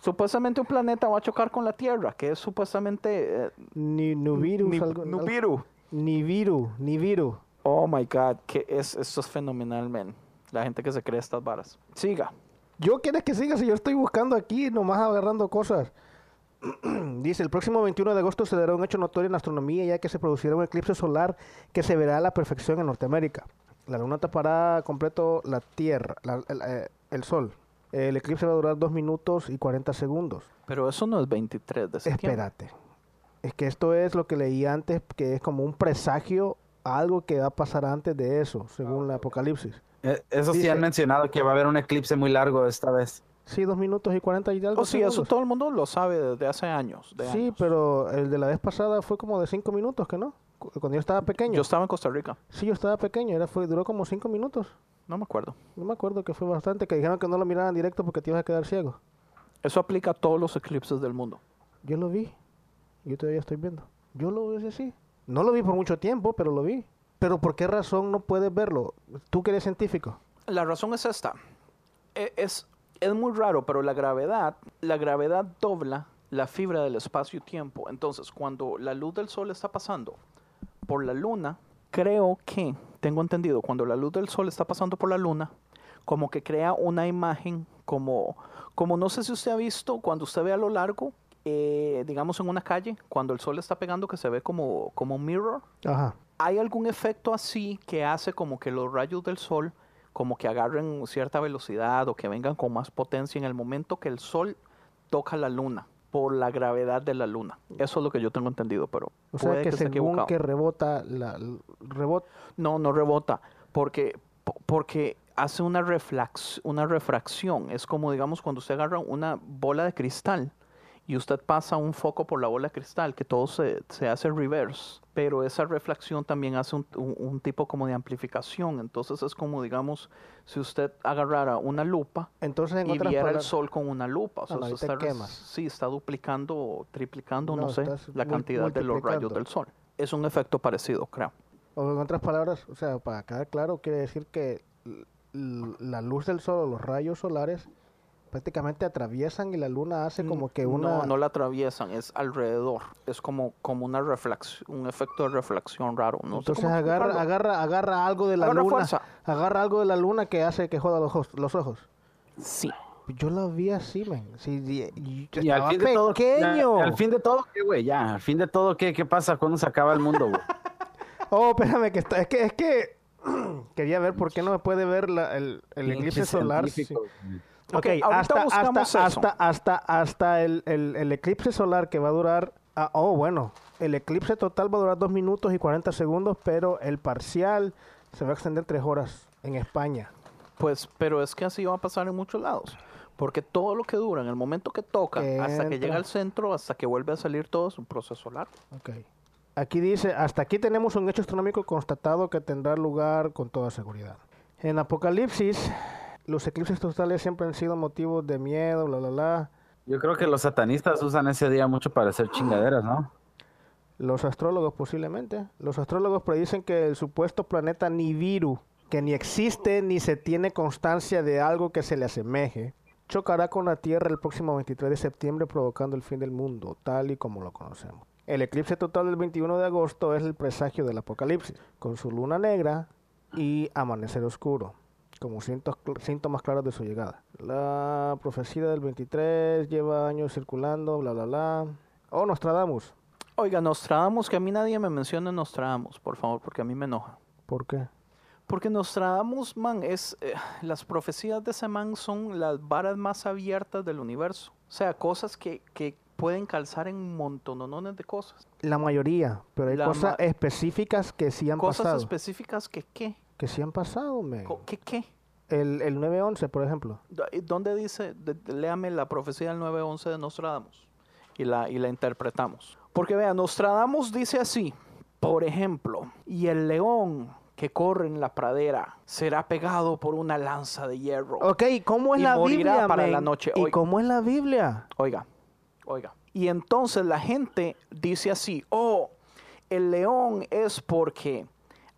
Supuestamente un planeta va a chocar con la Tierra, que es supuestamente eh, Ni Nubiru, Ni- algo- algo- Nibiru. Nibiru, Nibiru. Oh my God, que es esto es fenomenal, man. La gente que se cree estas varas. Siga. Yo quieres que siga si yo estoy buscando aquí, nomás agarrando cosas. Dice, el próximo 21 de agosto se dará un hecho notorio en astronomía ya que se producirá un eclipse solar que se verá a la perfección en Norteamérica. La luna tapará completo la Tierra, la- el, eh, el Sol. El eclipse va a durar 2 minutos y 40 segundos. Pero eso no es 23 de septiembre. Espérate. Es que esto es lo que leí antes, que es como un presagio, a algo que va a pasar antes de eso, según la Apocalipsis. Eh, Eso sí Dice- han mencionado que va a haber un eclipse muy largo esta vez. Sí, 2 minutos y 40 y algo Oh, sí, eso segundos. todo el mundo lo sabe desde hace años. de Sí, años. pero el de la vez pasada fue como de 5 minutos, ¿que no? Cu- Cuando yo estaba pequeño. Yo estaba en Costa Rica. Sí, yo estaba pequeño, era, fue, duró como 5 minutos. No me acuerdo. No me acuerdo que fue bastante, que dijeron que no lo miraran directo porque te ibas a quedar ciego. Eso aplica a todos los eclipses del mundo. Yo lo vi. Yo todavía estoy viendo. Yo lo vi así. No lo vi por mucho tiempo, pero lo vi. Pero ¿por qué razón no puedes verlo? Tú que eres científico. La razón es esta. E- Es, es muy raro, pero la gravedad, la gravedad dobla la fibra del espacio-tiempo. Entonces, cuando la luz del sol está pasando por la luna, creo que, tengo entendido, cuando la luz del sol está pasando por la luna, como que crea una imagen, como, como no sé si usted ha visto, cuando usted ve a lo largo, eh, digamos en una calle, cuando el sol está pegando, que se ve como, como un mirror. Ajá. ¿Hay algún efecto así que hace como que los rayos del sol como que agarren cierta velocidad o que vengan con más potencia en el momento que el sol toca la luna por la gravedad de la luna. Eso es lo que yo tengo entendido, pero O sea puede que, según equivocado. que rebota, la, rebota. No, no rebota, porque, po- porque hace una, reflex, una refracción. Es como, digamos, cuando usted agarra una bola de cristal y usted pasa un foco por la bola de cristal, que todo se, se hace reverse, pero esa reflexión también hace un, un- un tipo como de amplificación. Entonces es como, digamos, si usted agarrara una lupa Entonces, en y viera el sol con una lupa. O sea, no, usted te está, quemas. sí, está duplicando o triplicando, no, No, sé, la cantidad de los rayos del sol. Es un efecto parecido, creo. o en otras palabras, o sea, para quedar claro, quiere decir que la luz del sol o los rayos solares prácticamente atraviesan y la luna hace como que una... No, no la atraviesan, es alrededor. Es como, como una reflexión, un efecto de reflexión raro. No sé Entonces agarra, agarra, agarra algo de la Agarra luna. fuerza. Agarra algo de la luna que hace que joda los ojos. Los ojos. Sí. Yo la vi así, men. Sí, y- y- Y al fin de todo, pequeño. ya, al fin de todo, ¿qué, güey? Ya, al fin de todo, ¿qué, qué pasa? ¿Cuándo se acaba el mundo, güey? Oh, espérame, que está, es que, es que quería ver por qué no me puede ver la- el, el eclipse solar. sí. Ok, Ok, ahorita hasta, hasta, eso. hasta, hasta, hasta el, el- el eclipse solar que va a durar. ah, oh, bueno, el eclipse total va a durar 2 minutos y 40 segundos, pero el parcial se va a extender 3 horas en España. Pues, pero es que así va a pasar en muchos lados. Porque todo lo que dura en el momento que toca, Que hasta que entra. llega al centro, hasta que vuelve a salir todo, es un proceso largo. Ok. Aquí dice, hasta aquí tenemos un hecho astronómico constatado que tendrá lugar con toda seguridad. En Apocalipsis, los eclipses totales siempre han sido motivos de miedo, bla, bla, bla. Yo creo que los satanistas usan ese día mucho para hacer chingaderas, ¿no? Los astrólogos posiblemente. Los astrólogos predicen que el supuesto planeta Nibiru, que ni existe ni se tiene constancia de algo que se le asemeje, chocará con la Tierra el próximo 23 de septiembre provocando el fin del mundo, tal y como lo conocemos. El eclipse total del 21 de agosto es el presagio del apocalipsis, con su luna negra y amanecer oscuro, como síntomas claros de su llegada. La profecía del 23 lleva años circulando, bla, bla, bla. Oh, Nostradamus. Oiga, Nostradamus, que a mí nadie me mencione Nostradamus, por favor, porque a mí me enoja. ¿Por qué? Porque Nostradamus, man, es. eh, las profecías de ese man son las varas más abiertas del universo. O sea, cosas que, que pueden calzar en montonones de cosas. La mayoría, pero hay La cosas específicas que sí han Cosas pasado. específicas que qué. Que sí han pasado, men. ¿Qué qué? El, el 911, por ejemplo. Y ¿Dónde dice? de- léame la profecía del 911 de Nostradamus y la, y la interpretamos. Porque vean, Nostradamus dice así, por ejemplo, y el león que corre en la pradera será pegado por una lanza de hierro. Ok, ¿cómo es Y la morirá Biblia, para men? la noche. ¿Y Oiga. cómo es la Biblia? Oiga, oiga. Y entonces la gente dice así, oh, el león es porque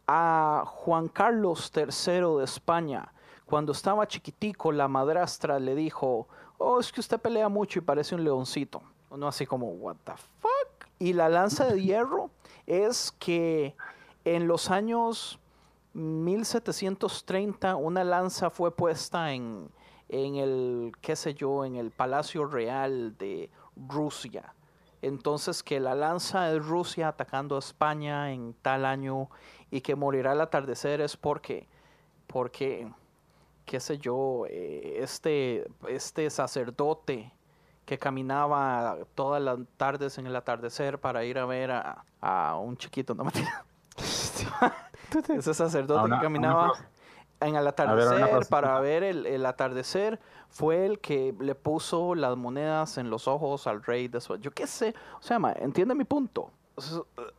a Juan Carlos III de España, cuando estaba chiquitico, la madrastra le dijo, oh, es que usted pelea mucho y parece un leoncito. Uno así como, what the fuck? Y la lanza de hierro es que en los años 1730 una lanza fue puesta en, en el, qué sé yo, en el Palacio Real de Rusia. Entonces que la lanza de Rusia atacando a España en tal año y que morirá al atardecer es porque, porque, qué sé yo, eh, este, este sacerdote que caminaba todas las tardes en el atardecer para ir a ver a, a un chiquito, no mentira. Ese sacerdote una- que caminaba en el atardecer para ver el, el atardecer fue el que le puso las monedas en los ojos al rey de su... Yo qué sé, o sea, ma, entiende mi punto.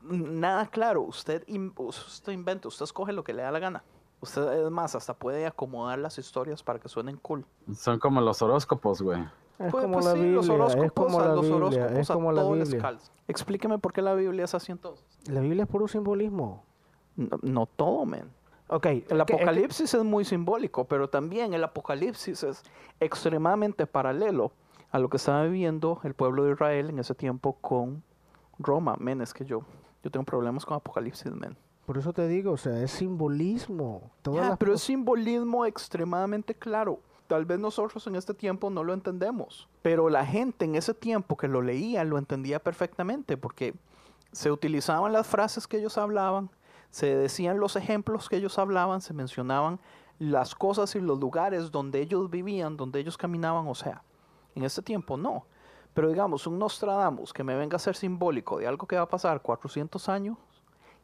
Nada claro, usted, in- usted inventa, usted escoge lo que le da la gana. Usted, es más, hasta puede acomodar las historias para que suenen cool. Son como los horóscopos, güey. Es Pues- como pues la sí, Biblia, los es horóscopos, como a la los Biblia, horóscopos es a como la Biblia. Explíqueme por qué la Biblia es así entonces. La Biblia es puro simbolismo. No, no todo, men. Ok. El que- es que- apocalipsis es muy simbólico, pero también el apocalipsis es extremadamente paralelo a lo que estaba viviendo el pueblo de Israel en ese tiempo con Roma. Men, es que yo, yo tengo problemas con apocalipsis, men. Por eso te digo, o sea, es simbolismo. Todas las pero es simbolismo extremadamente claro. Tal vez nosotros en este tiempo no lo entendemos, pero la gente en ese tiempo que lo leía lo entendía perfectamente porque se utilizaban las frases que ellos hablaban, se decían los ejemplos que ellos hablaban, se mencionaban las cosas y los lugares donde ellos vivían, donde ellos caminaban, o sea, en este tiempo no. Pero digamos, un Nostradamus que me venga a ser simbólico de algo que va a pasar 400 años,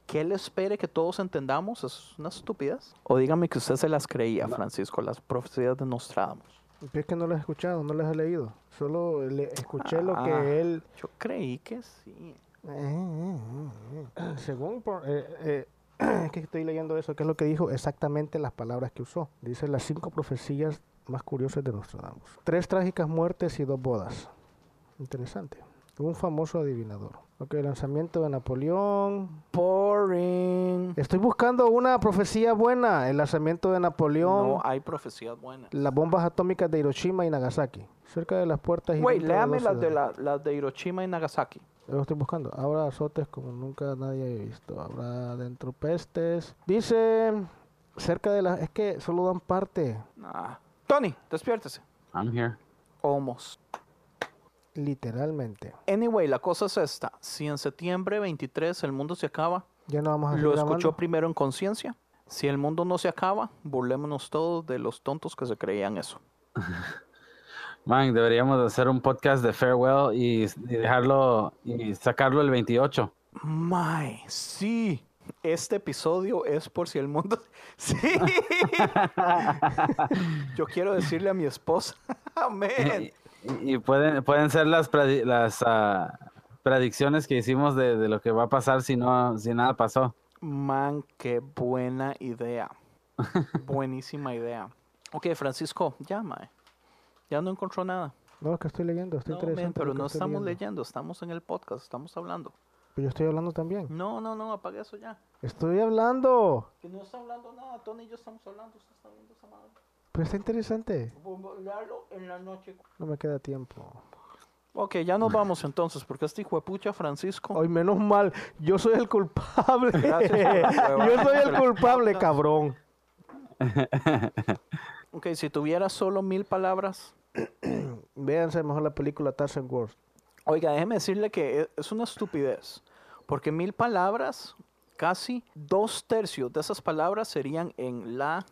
que él espere que todos entendamos, es una estupidez. O dígame que usted se las creía, Francisco, las profecías de Nostradamus. Es que no las he escuchado, no las he leído. Solo le escuché lo Ah. que él, Yo creí que sí. según por- eh, eh, es que estoy leyendo eso, que es lo que dijo exactamente las palabras que usó. Dice las cinco profecías más curiosas de Nostradamus. Tres trágicas muertes y dos bodas. Interesante. Un famoso adivinador. Ok, lanzamiento de Napoleón. Boring. Estoy buscando una profecía buena. El lanzamiento de Napoleón. No hay profecías buenas. Las bombas atómicas de Hiroshima y Nagasaki. Cerca de las puertas dentro léame dos las de, ciudades. la, las de Hiroshima y Nagasaki. Lo estoy buscando. Habrá azotes como nunca nadie ha visto. Habrá dentro pestes. Dice cerca de las... Es que solo dan parte. Nah. Tony, despiértese. I'm here. Almost. Literalmente. Anyway, la cosa es esta. Si en septiembre 23 el mundo se acaba, Ya no vamos a lo escuchó grabando. primero en conciencia. Si el mundo no se acaba, burlémonos todos de los tontos que se creían eso. Man, deberíamos de hacer un podcast de farewell y, y dejarlo y sacarlo el 28. My, sí. Este episodio es por si el mundo... Sí. Yo quiero decirle a mi esposa. Amén. Y, y pueden, pueden ser las, las ah, predicciones que hicimos de, de lo que va a pasar si no si nada pasó. Man, qué buena idea. Buenísima idea. Ok, Francisco, mae. Ya no encontró nada. No, es que estoy leyendo. Está No, interesante. men, pero no estoy estamos leyendo. leyendo, estamos en el podcast, estamos hablando. Pero yo estoy hablando también. No, no, no, apague eso ya. Estoy hablando. Que no está hablando nada, Tony y yo estamos hablando, usted está viendo esa madre. Pero está interesante. Leerlo en la noche. No me queda tiempo. Ok, ya nos vamos entonces, porque este hijo de pucha Francisco. Ay, menos mal. Yo soy el culpable. Gracias yo soy el culpable, cabrón. Ok, si tuviera solo mil palabras. Véanse mejor la película Tarzan Wars. Oiga, déjeme decirle que e- es una estupidez. Porque mil palabras, casi dos tercios de esas palabras serían en la,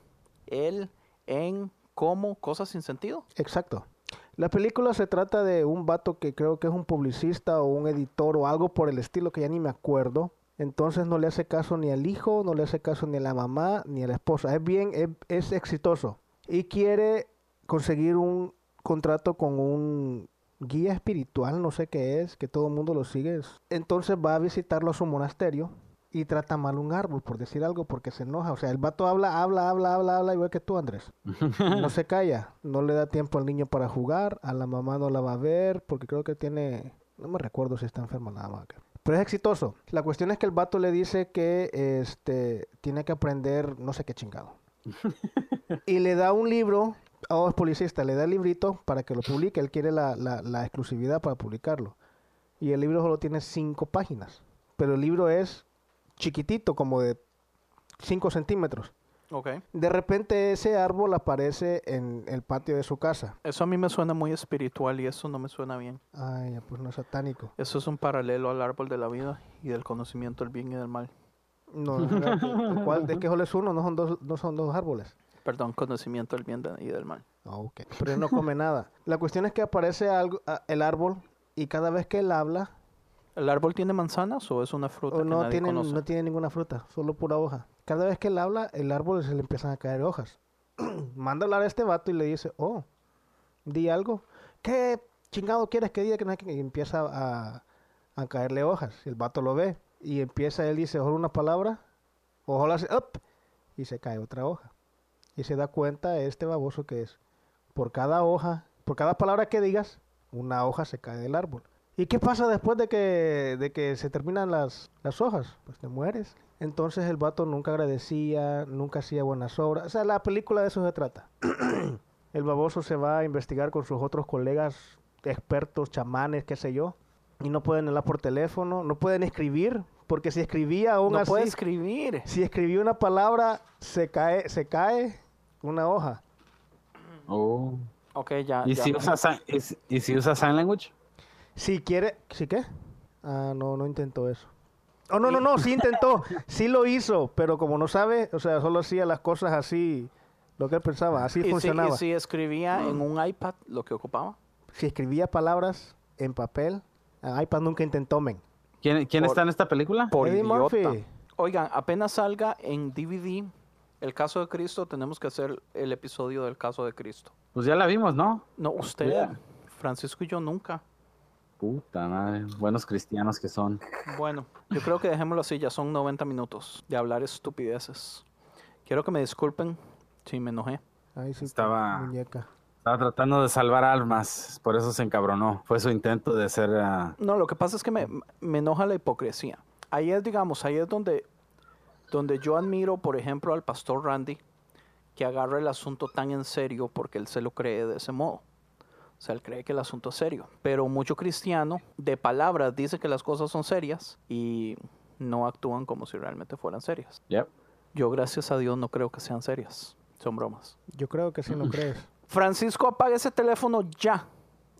el, en, como, cosas sin sentido. Exacto. La película se trata de un vato que creo que es un publicista o un editor o algo por el estilo que ya ni me acuerdo. Entonces no le hace caso ni al hijo, no le hace caso ni a la mamá ni a la esposa. Es bien, es, es exitoso. Y quiere conseguir un contrato con un guía espiritual, no sé qué es, que todo el mundo lo sigue. Entonces va a visitarlo a su monasterio y trata mal un árbol, por decir algo, porque se enoja. O sea, el vato habla, habla, habla, habla, habla, igual que tú, Andrés. No se calla, no le da tiempo al niño para jugar, a la mamá no la va a ver, porque creo que tiene, no me recuerdo si está enferma nada más. Pero es exitoso. La cuestión es que el vato le dice que este tiene que aprender no sé qué chingado. y le da un libro, oh, es policista, le da el librito para que lo publique. Él quiere la, la, la exclusividad para publicarlo. Y el libro solo tiene cinco páginas. Pero el libro es chiquitito, como de 5 centímetros. Ok. De repente ese árbol aparece en el patio de su casa. Eso a mí me suena muy espiritual y eso no me suena bien. Ay, pues no es satánico. Eso es un paralelo al árbol de la vida y del conocimiento del bien y del mal. No, no, ¿cuál? ¿De qué solo es uno? No son dos, no son dos árboles. Perdón, conocimiento del bien y del mal. Ah, ok. Pero él no come nada. La cuestión es que aparece algo, a- el árbol y cada vez que él habla, ¿El árbol tiene manzanas o es una fruta o que no nadie tiene, conoce? no tiene ninguna fruta, solo pura hoja. Cada vez que él habla, el árbol se le empiezan a caer hojas. Manda a hablar a este vato y le dice, oh, di algo. ¿Qué chingado quieres que diga? Que no hay que-?" Y empieza a, a caerle hojas. El vato lo ve y empieza, él dice, ojo una palabra, ojo hace up, y se cae otra hoja. Y se da cuenta este baboso que es, por cada hoja, por cada palabra que digas, una hoja se cae del árbol. ¿Y qué pasa después de que, de que se terminan las, las hojas? Pues te mueres. Entonces el vato nunca agradecía, nunca hacía buenas obras. O sea, la película de eso se trata. el baboso se va a investigar con sus otros colegas expertos, chamanes, qué sé yo. Y no pueden hablar por teléfono, no pueden escribir, porque si escribía aún No así, puede escribir. si escribía una palabra, se cae, se cae una hoja. Oh. Ok, ya. ¿Y, ya si usa, sign- y si- ¿Y si usa Sign Language? Si quiere, ¿sí qué? Ah, no, no intentó eso. Oh, no, no, no, sí intentó, sí lo hizo, pero como no sabe, o sea, solo hacía las cosas así lo que él pensaba, así Y si, y funcionaba. si escribía en un iPad lo que ocupaba. Si escribía palabras en papel, el iPad nunca intentó, men. ¿Quién, quién Por- está en esta película? Por Eddie idiota. Murphy. Oigan, apenas salga en DVD el caso de Cristo, tenemos que hacer el episodio del caso de Cristo. Pues ya la vimos, ¿no? No, usted. Francisco y yo nunca. Puta madre, buenos cristianos que son. Bueno, yo creo que dejémoslo así, ya son 90 minutos de hablar estupideces. Quiero que me disculpen si me enojé. Ahí sí, Estaba- muñeca. Estaba tratando de salvar almas, por eso se encabronó. Fue su intento de ser... ah, No, lo que pasa es que me, me enoja la hipocresía. Ahí es, digamos, ahí es donde, donde yo admiro, por ejemplo, al pastor Randy, que agarra el asunto tan en serio porque él se lo cree de ese modo. O sea, él cree que el asunto es serio. Pero mucho cristiano de palabras dice que las cosas son serias y no actúan como si realmente fueran serias. yep. Yo, gracias a Dios, no creo que sean serias. Son bromas. Yo creo que sí, ¿no crees? Francisco, apague ese teléfono ya.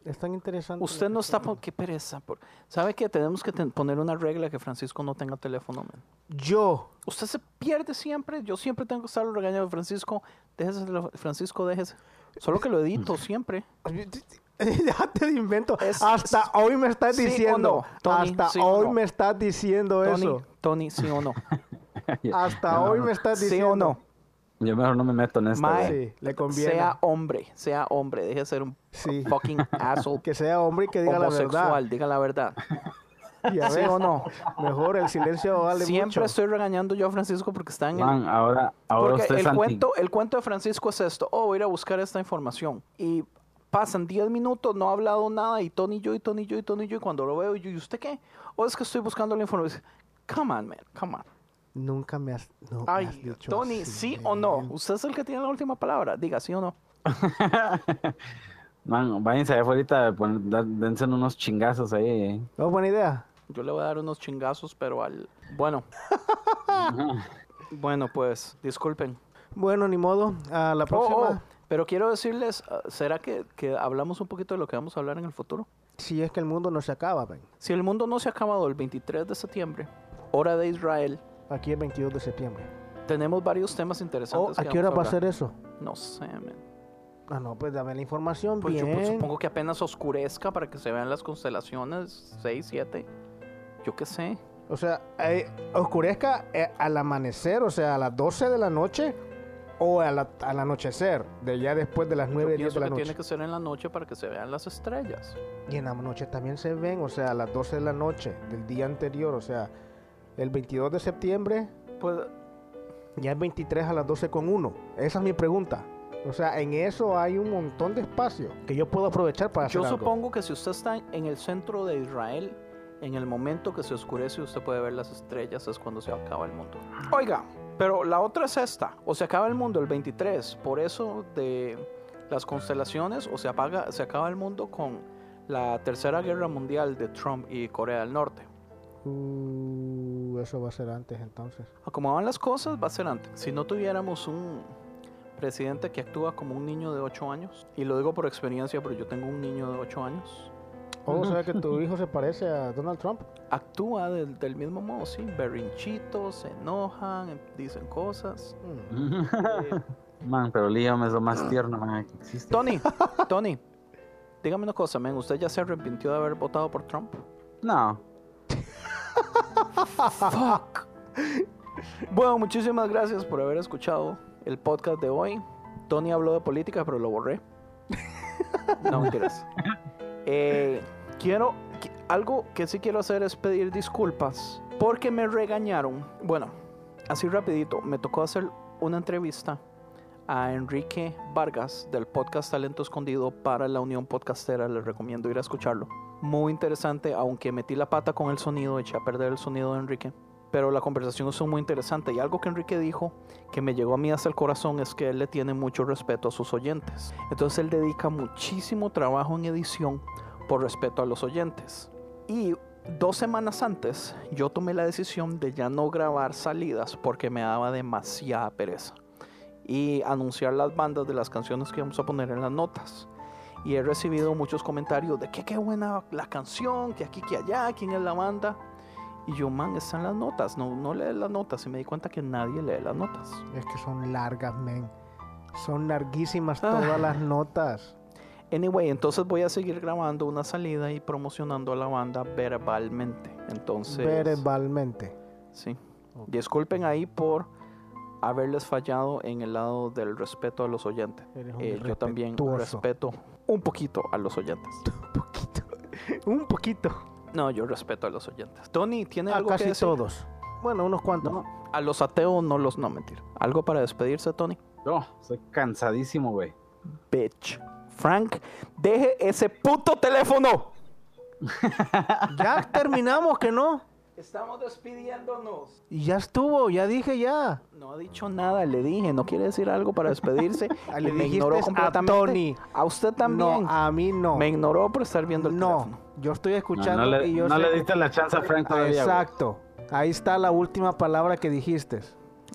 Es tan interesante. Usted no está... por- Qué pereza. por- ¿Sabe que tenemos que ten- poner una regla que Francisco no tenga teléfono? man? Yo. Usted se pierde siempre. Yo siempre tengo que estar regañando. Francisco, déjese. Francisco, déjese. Solo que lo edito siempre. Déjate de invento. Es- hasta hoy me estás ¿Sí diciendo. no, Tony? hasta ¿Sí hoy no? me estás diciendo Tony, eso. Tony, sí o no. Hasta No, hoy no. me estás ¿Sí diciendo. o no? Yo mejor no me meto en esto. Mae. Sí, le conviene. Sea hombre, sea hombre. Deje de ser un Sí. fucking asshole. Que sea hombre y que diga la homosexual, verdad. diga la verdad. Ya ¿Sí ves, o no? Mejor el silencio vale Siempre mucho. estoy regañando yo a Francisco porque está en el, Man, ahora, ahora Porque usted el cuento, el cuento de Francisco es esto. Oh, voy a ir a buscar esta información. Y pasan 10 minutos, no ha hablado nada. Y Tony, yo, y Tony, yo, y Tony, yo. Y cuando lo veo, yo, ¿y usted qué? O es que estoy buscando la información. Come on, man, come on. Nunca me has, no me has Ay, dicho Tony, así, ¿sí o no? Usted es el que tiene la última palabra. Diga, ¿sí o no? Man, váyanse allá afuera, dense unos chingazos ahí. eh. No, buena idea. Yo le voy a dar unos chingazos, pero al... Bueno. bueno, pues, disculpen. Bueno, ni modo. A la Oh, próxima. oh, pero quiero decirles, ah, ¿será que, que hablamos un poquito de lo que vamos a hablar en el futuro? Si es que el mundo no se acaba, ven. Si el mundo no se ha acabado el 23 de septiembre, hora de Israel, Aquí el 22 de septiembre. tenemos varios temas Oh, interesantes. ¿A que qué hora va a ser eso? No sé, man. Ah, no, pues dame la información Pues yo bien. pues, supongo que apenas oscurezca para que se vean las constelaciones 6, 7. Yo qué sé. O sea, eh, oscurezca eh, al amanecer, o sea, a las 12 de la noche o a la- al anochecer, de ya después de las Yo 9, 10 pienso de la que noche. tiene que ser en la noche para que se vean las estrellas. Y en la noche también se ven, o sea, a las 12 de la noche del día anterior, o sea, el 22 de septiembre, Pues ya es 23 a las 12 con 1. Esa es mi pregunta. O sea, en eso hay un montón de espacio que yo puedo aprovechar para yo hacer algo. supongo que si usted está en el centro de Israel, en el momento que se oscurece usted puede ver las estrellas, es cuando se acaba el mundo. Oiga, pero la otra es esta. O se acaba el mundo el 23, por eso de las constelaciones, o se, apaga, se acaba el mundo con la tercera guerra mundial de Trump y Corea del Norte. Uh, eso va a ser antes entonces. A Como van las cosas, va a ser antes. Si no tuviéramos un presidente que actúa como un niño de 8 años, y lo digo por experiencia, pero yo tengo un niño de 8 años, Oh, o sea que tu hijo se parece a Donald Trump. actúa del, del mismo modo, sí, berrinchitos, se enojan, dicen cosas. Mm. Eh, Man, pero Liam es lo más tierno man, que existe. Tony, Tony, dígame una cosa, men, ¿usted ya se arrepintió de haber votado por Trump? No. Fuck. Bueno, muchísimas gracias por haber escuchado el podcast de hoy. Tony habló de política, pero lo borré. No mentiras. Eh, quiero algo que sí quiero hacer es pedir disculpas porque me regañaron. Bueno, así rapidito, me tocó hacer una entrevista a Enrique Vargas del podcast Talento Escondido para la Unión Podcastera. Les recomiendo ir a escucharlo. Muy interesante, aunque metí la pata con el sonido, eché a perder el sonido de Enrique. Pero la conversación estuvo muy interesante y algo que Enrique dijo que me llegó a mí hasta el corazón es que él le tiene mucho respeto a sus oyentes. Entonces él dedica muchísimo trabajo en edición por respeto a los oyentes. Y dos semanas antes yo tomé la decisión de ya no grabar salidas porque me daba demasiada pereza. Y anunciar las bandas de las canciones que vamos a poner en las notas. Y he recibido muchos comentarios de que qué buena la canción, que aquí, que allá, quién es la banda. Y yo, man, están las notas, no, no lee las notas. Y me di cuenta que nadie lee las notas. Es que son largas, men. Son larguísimas Ah. todas las notas. Anyway, entonces voy a seguir grabando una salida y promocionando a la banda verbalmente. Entonces, Verbalmente. sí. Disculpen ahí por haberles fallado en el lado del respeto a los oyentes. Eh, yo también respeto un poquito a los oyentes. Un poquito. Un poquito. No, yo respeto a los oyentes. Tony, ¿tiene A algo que casi decir? todos. Bueno, unos cuantos. No, a los ateos no los no mentir. ¿Algo para despedirse, Tony? No, estoy cansadísimo, güey. Bitch. Frank, deje ese puto teléfono. Ya terminamos, que no. Estamos despidiéndonos. Y ya estuvo, ya dije ya. No ha dicho nada, le dije, no quiere decir algo para despedirse. Ah, le me ignoró a completamente. Tony. A usted también. No, a mí no. Me ignoró por estar viendo el no, teléfono. yo estoy No, escuchando no le, y yo no sé le diste la chance a Frank todavía, güey. Exacto. Ahí está la última palabra que dijiste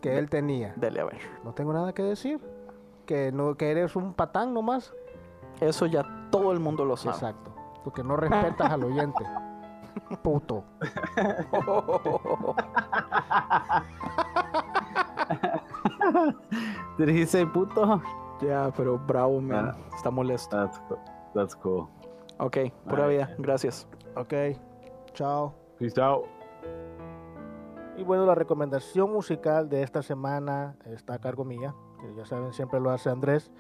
que él tenía. Dele a ver. No tengo nada que decir. Que no que eres un patán nomás. Eso ya todo el mundo lo sabe. Exacto. Porque no respetas al oyente. Puto. Te dijiste, puto. ya, pero bravo, man. Ah. Está molesto. That's cool. That's cool. Ok, pura Alright. vida. Gracias. Ok. Chao. Peace out. Y bueno, la recomendación musical de esta semana está a cargo mía, que ya saben, siempre lo hace Andrés.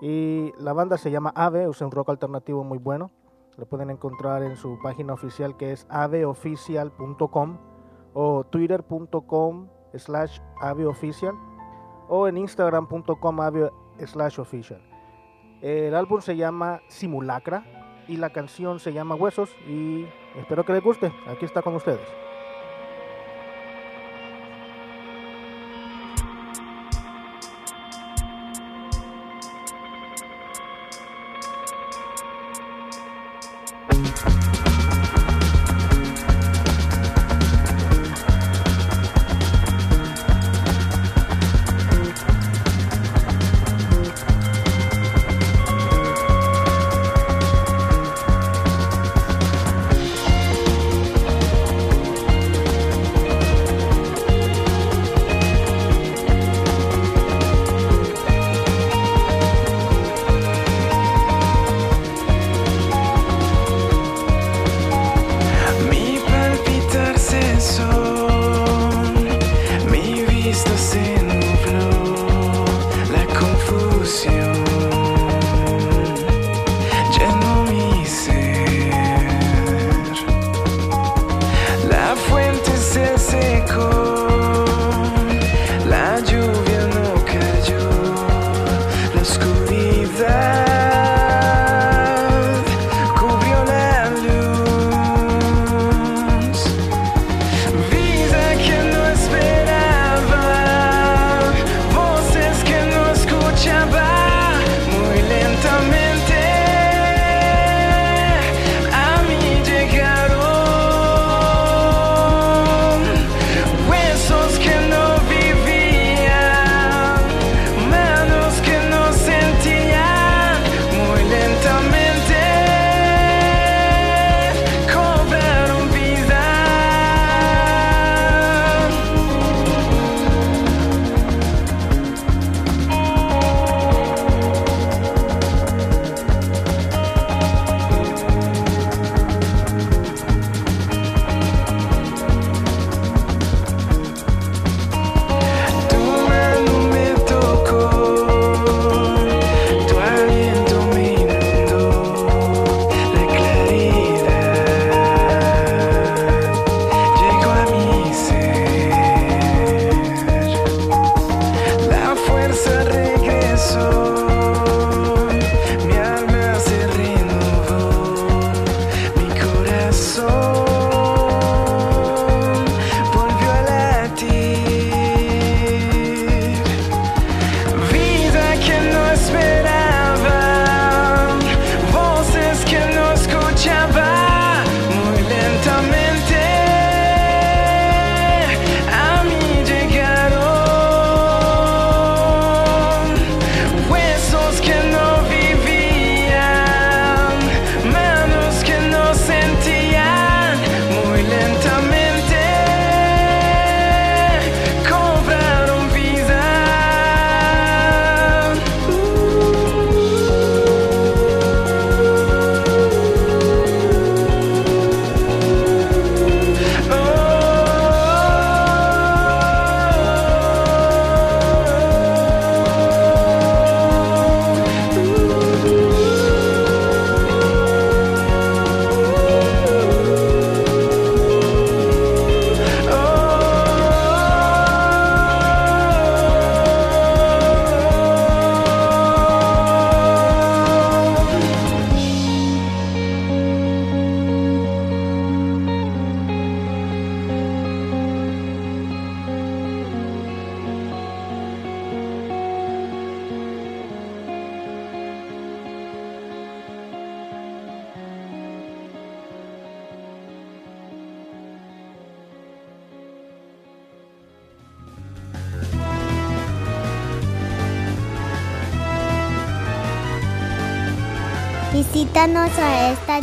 Y la banda se llama Ave, es un rock alternativo muy bueno. Lo pueden encontrar en su página oficial que es aveoficial.com o twitter.com slash aveoficial o en instagram.com ave slash official. El álbum se llama Simulacra y la canción se llama Huesos y espero que les guste. Aquí está con ustedes.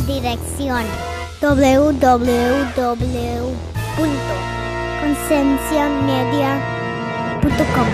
Dirección www.concienciamedia.com